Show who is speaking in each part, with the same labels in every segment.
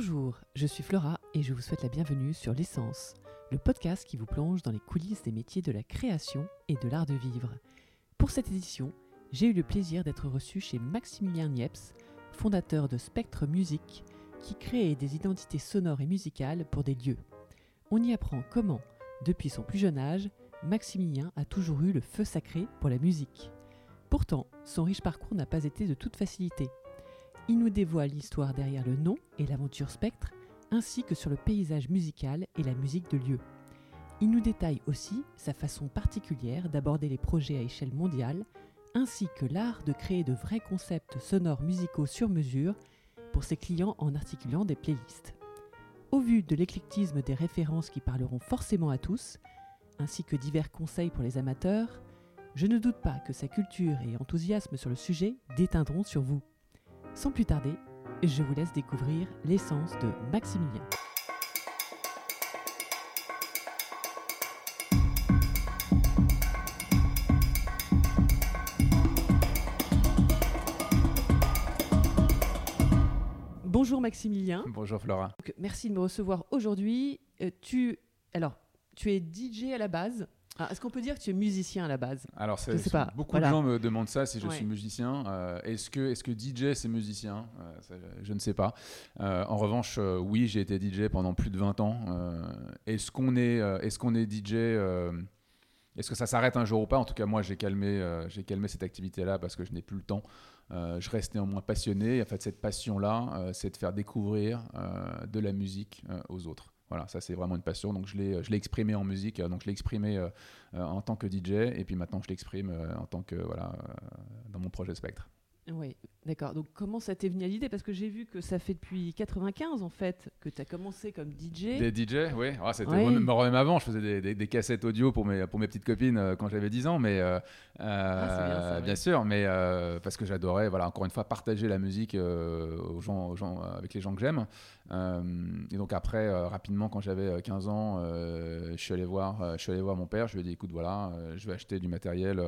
Speaker 1: Bonjour, je suis Flora et je vous souhaite la bienvenue sur L'essence, le podcast qui vous plonge dans les coulisses des métiers de la création et de l'art de vivre. Pour cette édition, j'ai eu le plaisir d'être reçu chez Maximilien Niepce, fondateur de Spectre Musique, qui crée des identités sonores et musicales pour des lieux. On y apprend comment, depuis son plus jeune âge, Maximilien a toujours eu le feu sacré pour la musique. Pourtant, son riche parcours n'a pas été de toute facilité. Il nous dévoile l'histoire derrière le nom et l'aventure Spectre, ainsi que sur le paysage musical et la musique de lieu. Il nous détaille aussi sa façon particulière d'aborder les projets à échelle mondiale, ainsi que l'art de créer de vrais concepts sonores musicaux sur mesure pour ses clients en articulant des playlists. Au vu de l'éclectisme des références qui parleront forcément à tous, ainsi que divers conseils pour les amateurs, je ne doute pas que sa culture et enthousiasme sur le sujet déteindront sur vous. Sans plus tarder, je vous laisse découvrir l'essence de Maximilien. Bonjour Maximilien.
Speaker 2: Bonjour Flora.
Speaker 1: Donc, merci de me recevoir aujourd'hui. Euh, tu, alors, tu es DJ à la base. Ah, Est-ce qu'on peut dire que tu es musicien à la base?
Speaker 2: Alors, c'est-
Speaker 1: Je sais pas,
Speaker 2: beaucoup
Speaker 1: voilà.
Speaker 2: de gens me demandent ça si je
Speaker 1: Ouais.
Speaker 2: suis musicien. Euh, est-ce que, est que DJ c'est musicien? Euh, ça, Je ne sais pas. Euh, en revanche, oui, j'ai été DJ pendant plus de 20 ans. Est-ce qu'on est, est, qu'on est DJ Est-ce que ça s'arrête un jour ou pas? En tout cas, moi, j'ai calmé, j'ai calmé cette activité-là parce que je n'ai plus le temps. Euh, je reste néanmoins passionné. En fait, cette passion-là, euh, c'est de faire découvrir euh, de la musique aux autres. Voilà, ça c'est vraiment une passion. Donc je l'ai, l'ai exprimé en musique. euh, Donc je l'ai exprimé euh, euh, en tant que DJ et puis maintenant je l'exprime euh, en tant que voilà euh, dans mon projet Spectre.
Speaker 1: Oui, d'accord. Donc comment ça t'est venu à l'idée? Parce que j'ai vu que ça fait depuis 95 en fait que tu as commencé comme DJ.
Speaker 2: Des DJ, oui. Ah, c'était
Speaker 1: Ouais.
Speaker 2: même, même avant, je faisais des, des- des cassettes audio pour mes pour mes petites copines euh, quand j'avais 10 ans, mais euh,
Speaker 1: Ah, c'est bien ça,
Speaker 2: euh,
Speaker 1: ouais.
Speaker 2: bien sûr, mais euh, parce que j'adorais, voilà, encore une fois, partager la musique aux gens, aux gens, avec les gens que j'aime. Et donc après, rapidement, quand j'avais euh, 15 ans, je suis allé voir, je suis allé voir mon père. Je lui ai dit, écoute, voilà, je vais acheter du matériel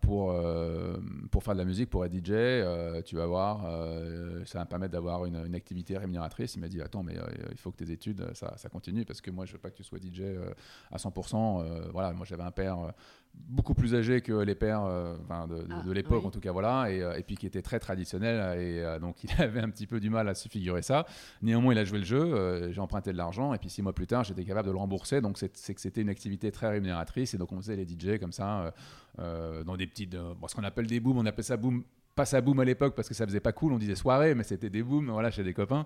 Speaker 2: pour euh, pour faire de la musique, pour être DJ. euh, tu vas voir, euh, ça va me permettre d'avoir une, activité rémunératrice. Il m'a dit, attends, mais euh, il faut que tes études, euh, ça, ça continue, parce que moi, je veux pas que tu sois DJ euh, à 100%. euh, voilà, moi, j'avais un père. Beaucoup plus âgé que les pères euh, enfin, de, de-
Speaker 1: Ah,
Speaker 2: de l'époque
Speaker 1: oui.
Speaker 2: en tout cas voilà et, euh, et puis qui était très traditionnel et euh, donc il avait un petit peu du mal à se figurer ça néanmoins il a joué le jeu j'ai emprunté de l'argent et puis six mois plus tard j'étais capable de le rembourser donc c'est que c'était une activité très rémunératrice et donc on faisait les DJ comme ça dans des petites bon, ce qu'on appelle des booms on appelait ça boom pas ça boom à l'époque parce que ça faisait pas cool on disait soirée mais c'était des booms voilà chez des copains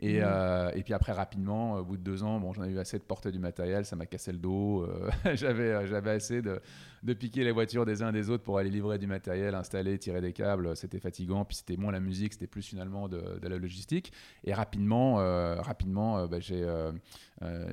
Speaker 2: et,
Speaker 1: Mhm.
Speaker 2: euh, et puis après, rapidement, au bout de deux ans, bon, j'en ai eu assez de porter du matériel, ça m'a cassé le dos. euh, j'avais, euh, j'avais assez de, de piquer les voitures des uns des autres pour aller livrer du matériel, installer, tirer des câbles. C'était fatigant. Puis c'était moins la musique, c'était plus finalement de, de la logistique. Et rapidement, euh, rapidement euh, bah, j'ai, euh,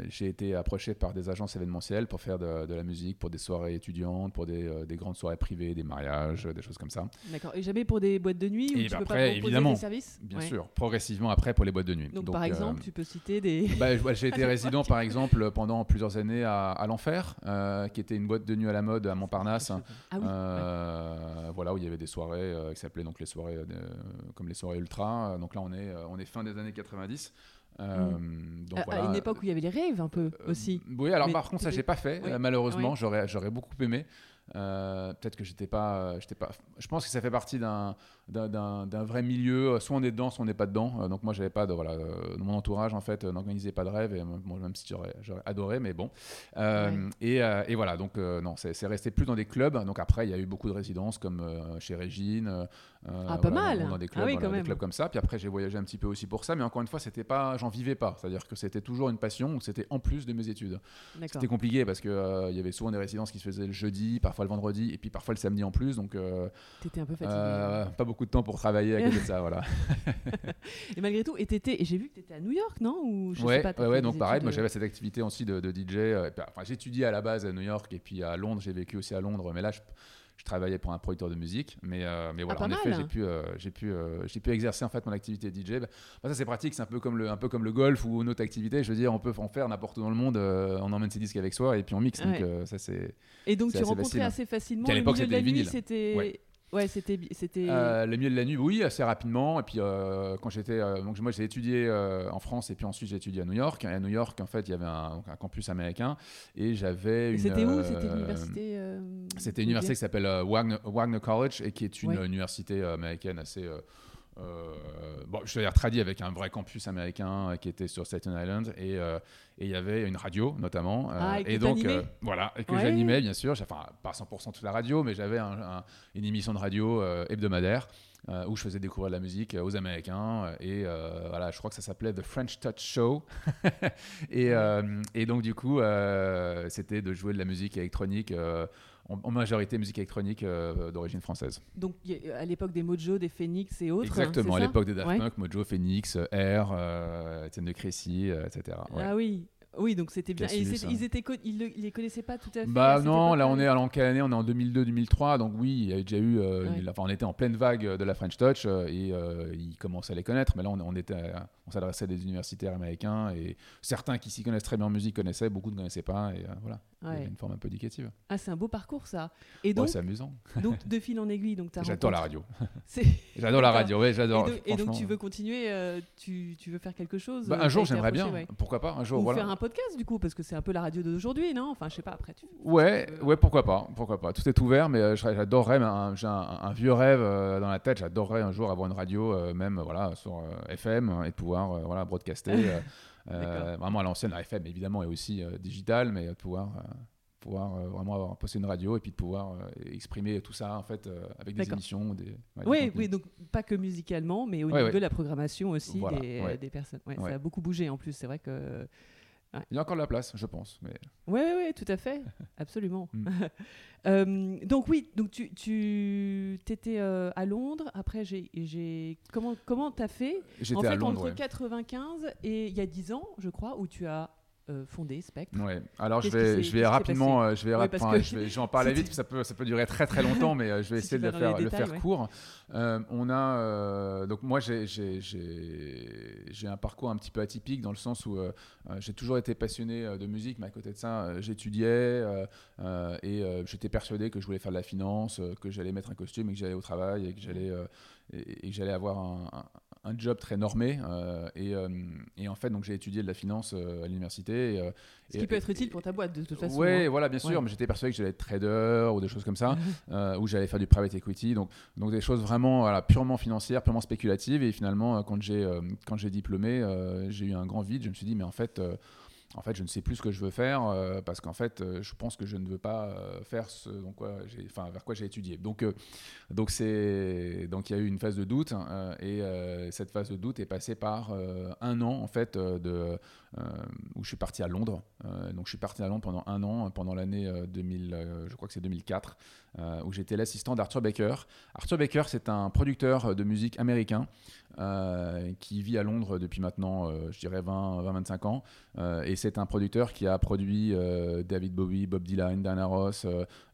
Speaker 2: j'ai été approché par des agences événementielles pour faire de, de la musique, pour des soirées étudiantes, pour des, des grandes soirées privées, des mariages, des choses comme ça.
Speaker 1: D'accord. Et jamais pour des boîtes de nuit où
Speaker 2: Et
Speaker 1: tu
Speaker 2: bah
Speaker 1: peux
Speaker 2: après,
Speaker 1: pas proposer
Speaker 2: évidemment,
Speaker 1: tes services
Speaker 2: Bien
Speaker 1: Ouais.
Speaker 2: sûr, progressivement après pour les boîtes de nuit.
Speaker 1: Donc, par exemple, tu peux citer des.
Speaker 2: bah, j'ai été résident, par exemple, pendant plusieurs années à, à l'Enfer, euh, qui était une boîte de nuit à la mode à Montparnasse.
Speaker 1: Ah oui.
Speaker 2: Euh, Voilà, où il y avait des soirées euh, qui s'appelaient donc les soirées euh, comme les soirées ultra. Donc là, on est, on est fin des années 90. Euh, donc
Speaker 1: à, une époque où il y avait les rêves un peu
Speaker 2: Euh,
Speaker 1: aussi.
Speaker 2: Oui, alors
Speaker 1: Mais
Speaker 2: par contre, ça, j'ai pas fait,
Speaker 1: Oui.
Speaker 2: malheureusement.
Speaker 1: Oui.
Speaker 2: J'aurais, j'aurais beaucoup aimé. Euh, peut-être que j'étais pas, j'étais pas. Je pense que ça fait partie d'un, d'un, vrai milieu. Soit on est dedans, soit on n'est pas dedans. Euh, donc moi, j'avais pas de voilà, euh, mon entourage en fait, euh, n'organisait pas de rêve. Et bon, même si j'aurais, adoré, mais bon. Euh,
Speaker 1: Ouais.
Speaker 2: et, euh, et voilà, donc euh, non, c'est, resté plus dans des clubs. Donc après, il y a eu beaucoup de résidences comme chez Régine.
Speaker 1: Ah, pas
Speaker 2: voilà,
Speaker 1: mal.
Speaker 2: Dans, des
Speaker 1: Ah
Speaker 2: clubs,
Speaker 1: oui,
Speaker 2: voilà,
Speaker 1: quand
Speaker 2: des clubs comme ça. Puis après, j'ai voyagé un petit peu aussi pour ça. Mais encore une fois, c'était pas, j'en vivais pas. C'est-à-dire que c'était toujours une passion. C'était en plus de mes études. C'était compliqué parce que il y avait souvent des résidences qui se faisaient le jeudi, parfois le vendredi, et puis parfois le samedi en plus. Donc,
Speaker 1: T'étais un peu fatigué.
Speaker 2: pas beaucoup de temps pour travailler à côté de ça, voilà.
Speaker 1: Et malgré tout, et j'ai vu que tu étais à New York, non? Ou je sais
Speaker 2: ouais,
Speaker 1: pas, t'as
Speaker 2: ouais, donc pareil, moi
Speaker 1: euh,
Speaker 2: j'avais cette activité aussi de, de DJ. euh, enfin, j'étudiais à la base à New York et puis à Londres, j'ai vécu aussi à Londres, mais là je, je travaillais pour un producteur de musique. Mais, euh, mais voilà,
Speaker 1: pas
Speaker 2: en effet, j'ai pu, euh, j'ai pu, j'ai pu exercer en fait mon activité DJ. Bah, bah, ça c'est pratique, c'est un peu comme le, un peu comme le golf ou une autre activité. Je veux dire, on peut en faire n'importe où dans le monde. on emmène ses disques avec soi et puis on mixe. Donc
Speaker 1: Ouais.
Speaker 2: ça c'est.
Speaker 1: Et donc tu rencontrais
Speaker 2: facile.
Speaker 1: assez facilement
Speaker 2: Puis à l'époque,
Speaker 1: de
Speaker 2: c'était Ouais.
Speaker 1: C'était. c'était...
Speaker 2: Euh, le milieu de la nuit, oui, assez rapidement. Et puis, euh, quand j'étais. euh, donc, moi, j'ai étudié en France et puis ensuite, j'ai étudié à New York. Et à New York, en fait, il y avait un, donc, un campus américain. Et j'avais une.
Speaker 1: C'était où? C'était l'université.
Speaker 2: C'était une université qui s'appelle Wagner, Wagner College et qui est une
Speaker 1: Ouais.
Speaker 2: université américaine assez. Euh, bon, je vais dire tradie avec un vrai campus américain qui était sur Staten Island et euh, il y avait une radio notamment euh,
Speaker 1: Ah, et
Speaker 2: donc voilà et que
Speaker 1: Ouais.
Speaker 2: j'animais bien sûr. Enfin pas 100% toute la radio mais j'avais un- un- une émission de radio hebdomadaire euh, où je faisais découvrir de la musique aux Américains et euh, voilà je crois que ça s'appelait The French Touch Show. Et, euh, et donc du coup c'était de jouer de la musique électronique en, majorité musique électronique euh, d'origine française.
Speaker 1: Donc, à l'époque des Mojo, des Phoenix et autres.
Speaker 2: Exactement,
Speaker 1: hein,
Speaker 2: à
Speaker 1: c'est ça
Speaker 2: l'époque des Daft
Speaker 1: Ouais.
Speaker 2: Punk, Mojo, Phoenix, Air, euh, Étienne de Crécy, euh, etc. ouais.
Speaker 1: Ah oui. Oui, donc c'était bien. Et ils étaient, co- ils, le- ils les connaissaient pas tout à fait.
Speaker 2: Bah non, là on est alors quelle année On est en 2002-2003, donc oui, il y a déjà eu, euh,
Speaker 1: Ouais.
Speaker 2: une- enfin on était en pleine vague de la French Touch euh, et euh, ils commençaient à les connaître, mais là on, on était, à- on s'adressait à des universitaires américains et certains qui s'y connaissent très bien en musique connaissaient, beaucoup ne connaissaient pas et euh, voilà, il y
Speaker 1: Ouais.
Speaker 2: avait une forme un peu éducative.
Speaker 1: Ah, c'est un beau parcours ça. Et
Speaker 2: Ouais,
Speaker 1: donc,
Speaker 2: c'est amusant.
Speaker 1: donc de fil en aiguille, donc
Speaker 2: J'adore la radio. J'adore la radio, ouais,
Speaker 1: Et
Speaker 2: j'adore.
Speaker 1: donc, et donc, tu veux continuer, euh, tu, tu veux faire quelque chose
Speaker 2: Bah,
Speaker 1: euh,
Speaker 2: un jour j'aimerais bien,
Speaker 1: ouais.
Speaker 2: pourquoi pas, un jour
Speaker 1: Ou
Speaker 2: voilà.
Speaker 1: faire un podcast du coup, parce que c'est un peu la radio d'aujourd'hui, non? Enfin, je sais pas, après tu.
Speaker 2: Ouais,
Speaker 1: tu
Speaker 2: ouais, pourquoi pas, pourquoi pas. Tout est ouvert, mais euh, j'adorerais, j'ai un, un vieux rêve euh, dans la tête. J'adorerais un jour avoir une radio, euh, même voilà, sur FM, et de pouvoir voilà broadcaster. vraiment à l'ancienne, la FM évidemment, et aussi digital, mais de pouvoir pouvoir euh, vraiment avoir posté une radio et puis de pouvoir euh, exprimer tout ça en fait euh, avec des émissions, des. ouais,
Speaker 1: Oui, oui, donc pas que musicalement, mais au
Speaker 2: Ouais,
Speaker 1: niveau
Speaker 2: ouais.
Speaker 1: de la programmation aussi
Speaker 2: Voilà,
Speaker 1: des, personnes. Ça a beaucoup bougé en plus, c'est vrai que.
Speaker 2: Il y a encore de la place, je pense. Mais
Speaker 1: Oui, oui, oui, tout à fait, absolument.
Speaker 2: Mm.
Speaker 1: Euh, donc oui, donc tu, tu étais à Londres. Après, j'ai, comment comment t'as fait?
Speaker 2: J'étais
Speaker 1: En fait,
Speaker 2: à Londres.
Speaker 1: entre
Speaker 2: ouais.
Speaker 1: 95 et il y a 10 ans, je crois, où tu as euh, fondé Spectre.
Speaker 2: Ouais. Alors je vais, je rapidement, euh, je vais,
Speaker 1: Ouais,
Speaker 2: rap-
Speaker 1: que
Speaker 2: je vais, je vais en parler vite, ça peut, ça peut durer très très longtemps, mais euh, je vais
Speaker 1: Si
Speaker 2: essayer de le faire, le
Speaker 1: détails,
Speaker 2: faire
Speaker 1: ouais.
Speaker 2: court. Euh, on a, euh, donc moi j'ai, j'ai, j'ai, j'ai un parcours un petit peu atypique dans le sens où j'ai toujours été passionné de musique, mais à côté de ça, j'étudiais et j'étais persuadé que je voulais faire de la finance, que j'allais mettre un costume et que j'allais au travail et que j'allais, et, et que j'allais avoir un, un- un job très normé. euh, et, euh, et en fait, donc j'ai étudié de la finance euh, à l'université.
Speaker 1: Ce qui peut être utile pour ta boîte de toute façon.
Speaker 2: Ouais,
Speaker 1: hein.
Speaker 2: voilà, bien sûr,
Speaker 1: Ouais.
Speaker 2: mais j'étais persuadé que j'allais être trader ou des choses comme ça, où j'allais faire du private equity, donc, donc des choses vraiment voilà, purement financières, purement spéculatives. Et finalement, quand j'ai quand j'ai diplômé, j'ai eu un grand vide. Je me suis dit, mais en fait, en fait, je ne sais plus ce que je veux faire euh, parce qu'en fait, euh, je pense que je ne veux pas euh, faire ce vers quoi j'ai étudié. Donc donc c'est donc il y a eu une phase de doute et cette phase de doute est passée par un an en fait où je suis parti à Londres. Donc je suis parti à Londres pendant un an, pendant l'année euh, 2000, euh, je crois que c'est 2004, euh, où j'étais l'assistant d'Arthur Baker. Arthur Baker, c'est un producteur de musique américain euh, qui vit à Londres depuis maintenant, euh, je dirais 20-25 ans. Euh, et c'est un producteur qui a produit David Bowie, Bob Dylan, Diana Ross,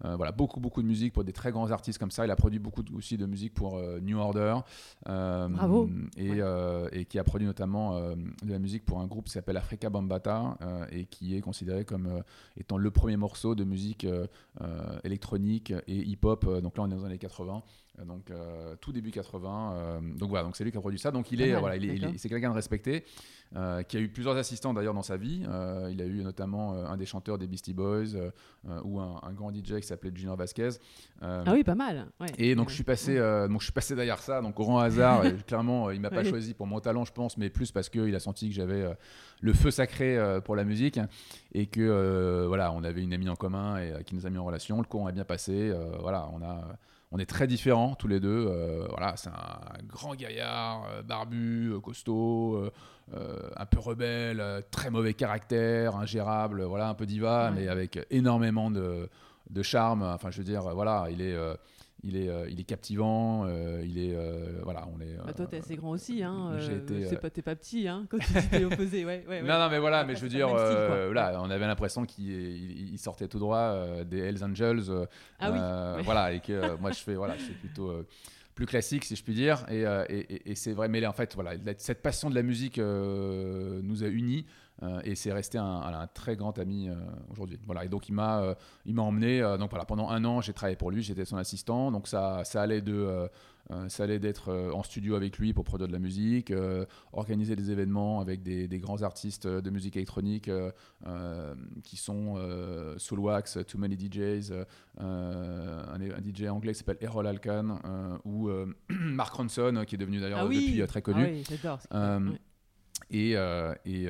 Speaker 2: voilà, beaucoup, beaucoup de musique pour des très grands artistes comme ça. Il a produit beaucoup de- aussi de musique pour New Order.
Speaker 1: Bravo.
Speaker 2: Et,
Speaker 1: Ouais.
Speaker 2: et qui a produit notamment de la musique pour un groupe qui s'appelle Africa Bambata et qui est considéré comme étant le premier morceau de musique électronique et hip-hop. Donc là, on est dans les années 80. Euh, Donc tout début 80. euh, donc voilà, donc c'est lui qui a produit ça. Donc il est,
Speaker 1: mal,
Speaker 2: voilà, il est- c'est quelqu'un de respecté, euh, qui a eu plusieurs assistants d'ailleurs dans sa vie. Euh, il a eu notamment euh, un des chanteurs des Beastie Boys ou un, un grand DJ qui s'appelait Junior Vasquez.
Speaker 1: Ah oui, pas mal. ouais.
Speaker 2: et donc je suis passé, donc je suis passé derrière ça, donc au grand hasard. et clairement, il m'a pas
Speaker 1: Oui.
Speaker 2: choisi pour mon talent, je pense, mais plus parce qu'il a senti que j'avais le feu sacré pour la musique et que voilà, on avait une amie en commun et qui nous a mis en relation. Le courant a bien passé. voilà, on a, on est très différents tous les deux. euh, voilà, c'est un grand gaillard, euh, barbu, euh, costaud. un peu rebelle, très mauvais caractère, ingérable, voilà, un peu diva,
Speaker 1: Ouais.
Speaker 2: mais avec énormément de, de charme. Enfin, je veux dire, voilà, il est, il est, euh, il est captivant. euh, il est, euh, voilà, on est.
Speaker 1: Bah, toi, t'es assez grand aussi, hein. euh, pas, t'es pas petit, hein, quand tu dis t'es opposé. Ouais, ouais, ouais.
Speaker 2: Non, non, mais voilà, mais je veux dire,
Speaker 1: style,
Speaker 2: là, on avait l'impression qu'il il- il sortait tout droit des Hells Angels.
Speaker 1: Ah oui.
Speaker 2: Voilà, et que moi je fais, voilà, je fais plutôt plus classique, si je puis dire. Et, euh, et- c'est vrai, mais là, en fait, voilà, cette passion de la musique euh, nous a unis. Et c'est resté un, un, très grand ami aujourd'hui. Voilà, et donc il m'a il m'a emmené, donc voilà, pendant un an j'ai travaillé pour lui, j'étais son assistant, donc ça, ça allait de euh, ça allait d'être euh, en studio avec lui pour produire de la musique, euh, organiser des événements avec des, grands artistes de musique électronique qui sont Soulwax, Too Many DJs, un, DJ anglais qui s'appelle Errol Alkan ou Mark Ronson qui est devenu d'ailleurs ah depuis très connu. Ah oui, et, et,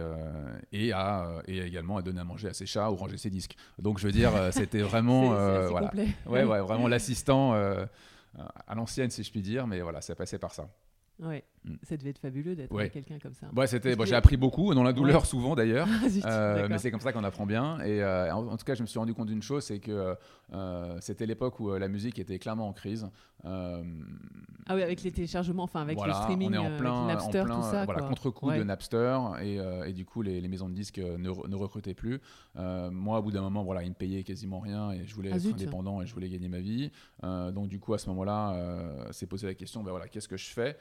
Speaker 2: et, a, et également à donner à manger à ses chats ou ranger ses disques. Donc je veux dire, c'était vraiment, voilà, ouais, ouais, vraiment l'assistant à l'ancienne, si je puis dire, mais voilà, c'est passé par ça.
Speaker 1: Ouais. Ça devait être fabuleux d'être avec quelqu'un comme ça.
Speaker 2: Ouais, c'était. Bon, j'ai appris beaucoup, dans la douleur souvent d'ailleurs, ah, euh, mais c'est comme ça qu'on apprend bien. Et euh, en, tout cas, je me suis rendu compte d'une chose, c'est que euh, c'était l'époque où la musique était clairement en crise.
Speaker 1: ah oui, avec les téléchargements, enfin avec le streaming, on est en plein, Napster, en plein, tout ça.
Speaker 2: Voilà, contre-coup de Napster, et, et, du coup, les, maisons de disques ne, ne recrutaient plus. moi, au bout d'un moment, voilà, ils me payaient quasiment rien, et je voulais ah, être indépendant et je voulais gagner ma vie. donc du coup, à ce moment-là, c'est posé la question, ben voilà, qu'est-ce que je fais?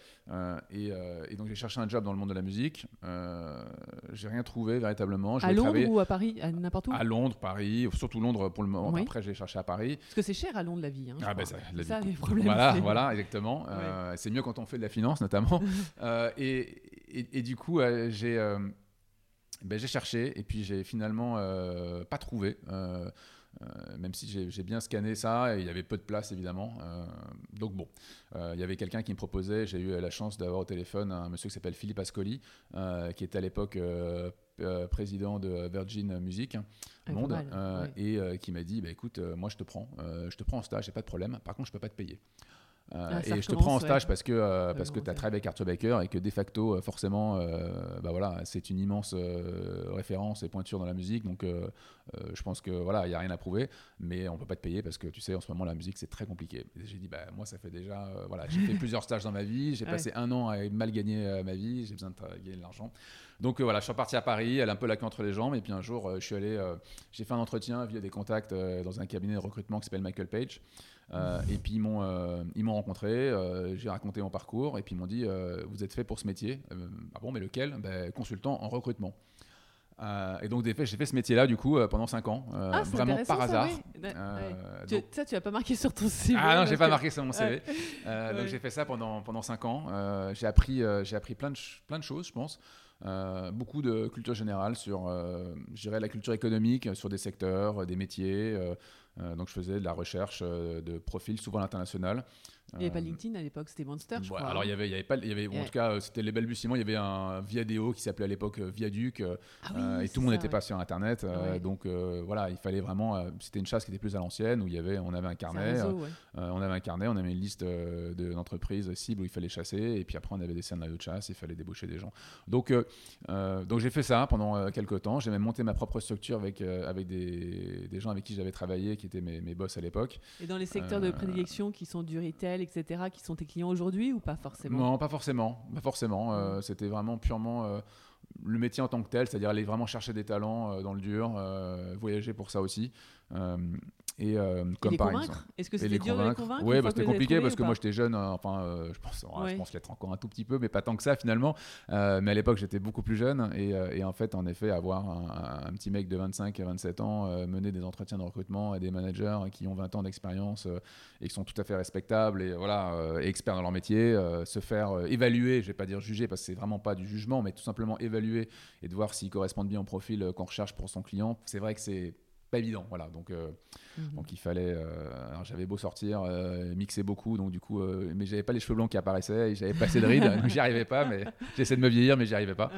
Speaker 2: Euh, euh, et, donc j'ai cherché un job dans le monde de la musique. Euh, j'ai rien trouvé véritablement.
Speaker 1: à Londres ou à Paris, n'importe où
Speaker 2: À Londres, Paris, surtout Londres pour le moment. Après j'ai cherché à Paris.
Speaker 1: Parce que c'est cher à Londres la vie. Hein,
Speaker 2: ah ben ça, la ça, les problèmes. Voilà, voilà, exactement. c'est mieux quand on fait de la finance notamment. et, et, du coup j'ai ben, j'ai cherché et puis j'ai finalement pas trouvé. Euh, même si j'ai bien scanné ça, et il y avait peu de place évidemment. Euh, donc bon, euh, il y avait quelqu'un qui me proposait, j'ai eu la chance d'avoir au téléphone un monsieur qui s'appelle Philippe Ascoli, qui était à l'époque président de Virgin Music Monde, et qui m'a dit, bah, écoute, moi je te prends, je te prends en stage, j'ai pas de problème, par contre je peux pas te payer. Euh, ah, et je te prends en stage parce que, euh, parce que tu as travaillé avec Arthur Baker et que de facto, euh, forcément, bah voilà, c'est une immense référence et pointure dans la musique. Donc, je pense que voilà, il n'y a rien à prouver, mais on peut pas te payer parce que tu sais, en ce moment, la musique, c'est très compliqué. J'ai dit, bah, moi, ça fait déjà, voilà, j'ai fait plusieurs stages dans ma vie, j'ai passé un an à mal gagner ma vie, j'ai besoin de gagner de l'argent. Donc voilà, je suis reparti à Paris, elle a un peu la queue entre les jambes, et puis un jour, je suis allé, j'ai fait un entretien via des contacts dans un cabinet de recrutement qui s'appelle Michael Page. Euh, et puis ils m'ont euh, ils m'ont rencontré, euh, j'ai raconté mon parcours et puis ils m'ont dit vous êtes fait pour ce métier. ah bon mais lequel? Ben, Consultant en recrutement. et donc j'ai fait ce métier-là du coup pendant 5 ans, ah, vraiment par hasard.
Speaker 1: Ça, tu n'as pas marqué sur ton CV.
Speaker 2: Ah non, j'ai pas marqué sur mon CV. Donc j'ai fait ça pendant pendant 5 ans. j'ai appris j'ai appris plein de plein de choses, je pense. beaucoup de culture générale sur, je la culture économique, sur des secteurs, des métiers, euh, donc je faisais de la recherche euh, de profils, souvent à l'international.
Speaker 1: Il n'y avait pas euh, LinkedIn à l'époque, c'était Monster, je crois.
Speaker 2: Alors
Speaker 1: hein. il y
Speaker 2: avait, il y avait pas, il y avait, en tout cas, c'était les balbutiements. Il y avait un Viadeo qui s'appelait à l'époque Viaduc, ah et tout le monde n'était pas sur Internet. Donc voilà, il fallait vraiment. c'était une chasse qui était plus à l'ancienne où il y avait, on avait un carnet, on avait un carnet, on avait une liste d'entreprises cibles où il fallait chasser, et puis après on avait des scénarios de chasse, il fallait débaucher des gens. Donc donc j'ai fait ça pendant quelques temps. J'ai même monté ma propre structure avec avec des, des gens avec qui j'avais travaillé qui étaient mes, mes boss à l'époque.
Speaker 1: Et dans les secteurs de euh, prédilection qui sont du retail, etc., qui sont tes clients aujourd'hui ou pas forcément?
Speaker 2: Non, pas forcément. Pas forcément. Euh, mm. C'était vraiment purement euh, le métier en tant que tel, c'est-à-dire aller vraiment chercher des talents dans le dur, voyager pour ça aussi.
Speaker 1: Et euh, comme par exemple. Est-ce que c'était dur de les convaincre
Speaker 2: Oui, bah, c'était compliqué parce que moi j'étais jeune, euh, enfin euh, je pense, je pense l'être encore un tout petit peu, mais pas tant que ça finalement. mais à l'époque j'étais beaucoup plus jeune et, en fait, en effet, avoir un, petit mec de 25 et 27 ans mener des entretiens de recrutement et des managers qui ont 20 ans d'expérience et qui sont tout à fait respectables et voilà, experts dans leur métier, se faire évaluer, je vais pas dire juger parce que c'est vraiment pas du jugement, mais tout simplement évaluer et de voir s'ils correspondent bien au profil qu'on recherche pour son client. C'est vrai que c'est pas évident. Voilà, donc, euh, mhm. donc il fallait. Euh, alors j'avais beau sortir, euh, mixer beaucoup, donc du coup, mais j'avais pas les cheveux blancs qui apparaissaient et j'avais pas assez de rides, donc j'y arrivais pas. Mais j'essaie de me vieillir, mais j'y arrivais pas.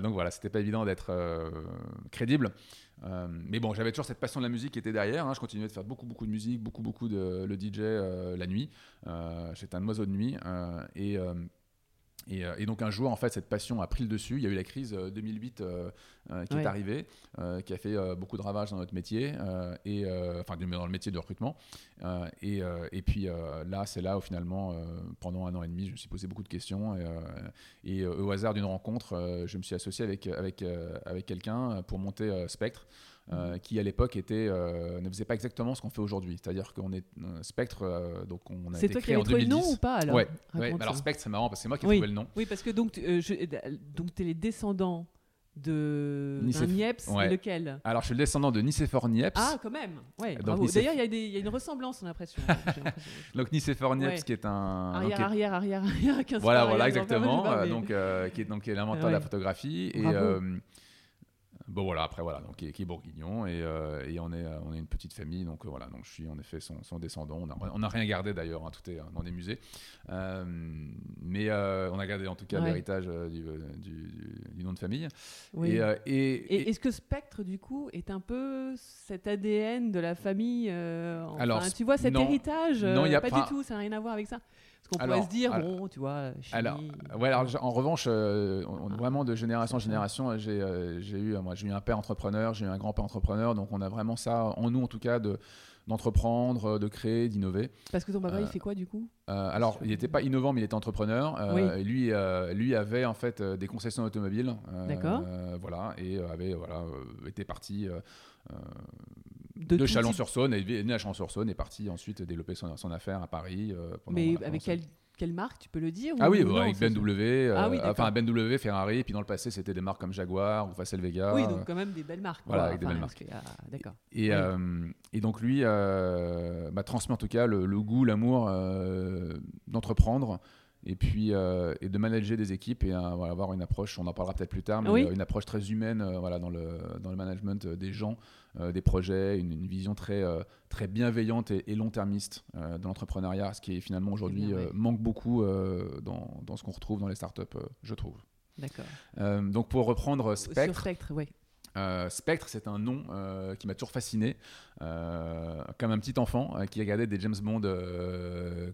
Speaker 2: Donc voilà, c'était pas évident d'être crédible. mais bon, j'avais toujours cette passion de la musique qui était derrière. Hein. Je continuais de faire beaucoup, beaucoup de musique, beaucoup, beaucoup de le DJ la nuit. J'étais un oiseau de nuit et euh, et, donc un jour, en fait, cette passion a pris le dessus. Il y a eu la crise 2008 euh, euh, qui est arrivée, qui a fait beaucoup de ravages dans notre métier, et, enfin dans le métier de recrutement. Et, et, puis là, c'est là où finalement, pendant un an et demi, je me suis posé beaucoup de questions. Et, au hasard d'une rencontre, je me suis associé avec, avec, avec quelqu'un pour monter Spectre. Euh, qui à l'époque était euh, ne faisait pas exactement ce qu'on fait aujourd'hui. C'est-à-dire qu'on est euh, Spectre, donc on a été créé en 2010. C'est toi qui
Speaker 1: le nom ou pas alors
Speaker 2: ouais, Alors Spectre, c'est marrant parce que c'est moi qui ai trouvé le nom.
Speaker 1: Oui, parce que donc tu donc es les descendants de
Speaker 2: Nice-
Speaker 1: d'un Niepce,
Speaker 2: ouais.
Speaker 1: lequel?
Speaker 2: Alors, je suis le descendant de Nicéphore Niepce.
Speaker 1: Ah, quand même. Ouais,
Speaker 2: Donc,
Speaker 1: bravo.
Speaker 2: Nicéph-
Speaker 1: D'ailleurs, il y, a y une ressemblance, on a l'impression. J'ai l'impression.
Speaker 2: Donc, Nicéphore Niepce,
Speaker 1: Ouais.
Speaker 2: qui est un. donc,
Speaker 1: arrière,
Speaker 2: qui est-
Speaker 1: arrière, arrière, arrière, 15
Speaker 2: Voilà, voilà, exactement.
Speaker 1: je
Speaker 2: euh, donc, euh, qui est donc qui est l'inventeur de la photographie. Et euh, bon, voilà, après, voilà, donc qui est, qui est bourguignon. Et, euh, et on, est, euh, on est une petite famille. Donc, euh, voilà, donc je suis en effet son, son descendant. On n'a on rien gardé d'ailleurs, hein, tout est dans des musées. Euh, mais on a gardé en tout cas
Speaker 1: Ouais.
Speaker 2: l'héritage du, du, du- du nom de famille.
Speaker 1: Oui.
Speaker 2: Et, et-
Speaker 1: Et
Speaker 2: et-
Speaker 1: est-ce que Spectre, du coup, est un peu cet ADN de la famille enfin,
Speaker 2: Alors,
Speaker 1: tu vois, cet
Speaker 2: non.
Speaker 1: héritage
Speaker 2: Non, il a
Speaker 1: pas
Speaker 2: pas-
Speaker 1: du tout, ça n'a rien à voir avec ça. Qu'on pourrait se dire,
Speaker 2: alors-
Speaker 1: bon, tu vois, chimie...
Speaker 2: Alors, ouais, alors en revanche, euh, on- vraiment de génération en génération, j'ai euh, j'ai eu, euh, moi, j'ai eu un père entrepreneur, j'ai eu un grand-père entrepreneur, donc on a vraiment ça en nous, en tout cas, de d'entreprendre, euh, de créer, d'innover.
Speaker 1: Parce que ton papa, il
Speaker 2: euh,
Speaker 1: fait quoi, du coup?
Speaker 2: Euh, alors, il n'était pas innovant, mais il était entrepreneur. Euh,
Speaker 1: Oui.
Speaker 2: lui, euh, lui avait en fait euh, des concessions automobiles. euh,
Speaker 1: D'accord.
Speaker 2: euh, voilà, et euh, avait voilà, euh, était parti euh, euh,
Speaker 1: De
Speaker 2: de, Chalon-sur-Saône, est né à Chalon-sur-Saône, et parti ensuite développer son, son affaire à Paris. euh, pendant-
Speaker 1: Mais avec quelle, quelle marque, tu peux le dire
Speaker 2: ah
Speaker 1: ou
Speaker 2: oui,
Speaker 1: non,
Speaker 2: bah, avec BMW, euh,
Speaker 1: Ah oui,
Speaker 2: enfin. BMW, Ferrari, et puis dans le passé c'était des marques comme Jaguar ou Facel Vega.
Speaker 1: Oui, donc quand même des belles marques.
Speaker 2: voilà, avec des belles
Speaker 1: parce qu'il y a- D'accord.
Speaker 2: et,
Speaker 1: oui.
Speaker 2: euh, et donc lui euh, m'a transmis en tout cas le, le goût, l'amour euh, d'entreprendre et puis euh, et de manager des équipes et euh, voilà, avoir une approche, on en parlera peut-être plus tard, mais
Speaker 1: Oui.
Speaker 2: euh, une approche très humaine euh, voilà, dans, le, dans le management euh, des gens, euh, des projets, une, une vision très, euh, très bienveillante et, et long-termiste euh, de l'entrepreneuriat, ce qui est finalement aujourd'hui
Speaker 1: bien,
Speaker 2: euh,
Speaker 1: ouais.
Speaker 2: manque beaucoup dans, dans ce qu'on retrouve dans les startups, je trouve.
Speaker 1: D'accord.
Speaker 2: Donc pour reprendre
Speaker 1: Sur
Speaker 2: Spectre,
Speaker 1: Spectre, oui.
Speaker 2: Euh, Spectre, c'est un nom euh, qui m'a toujours fasciné, euh, comme un petit enfant qui regardait des James Bond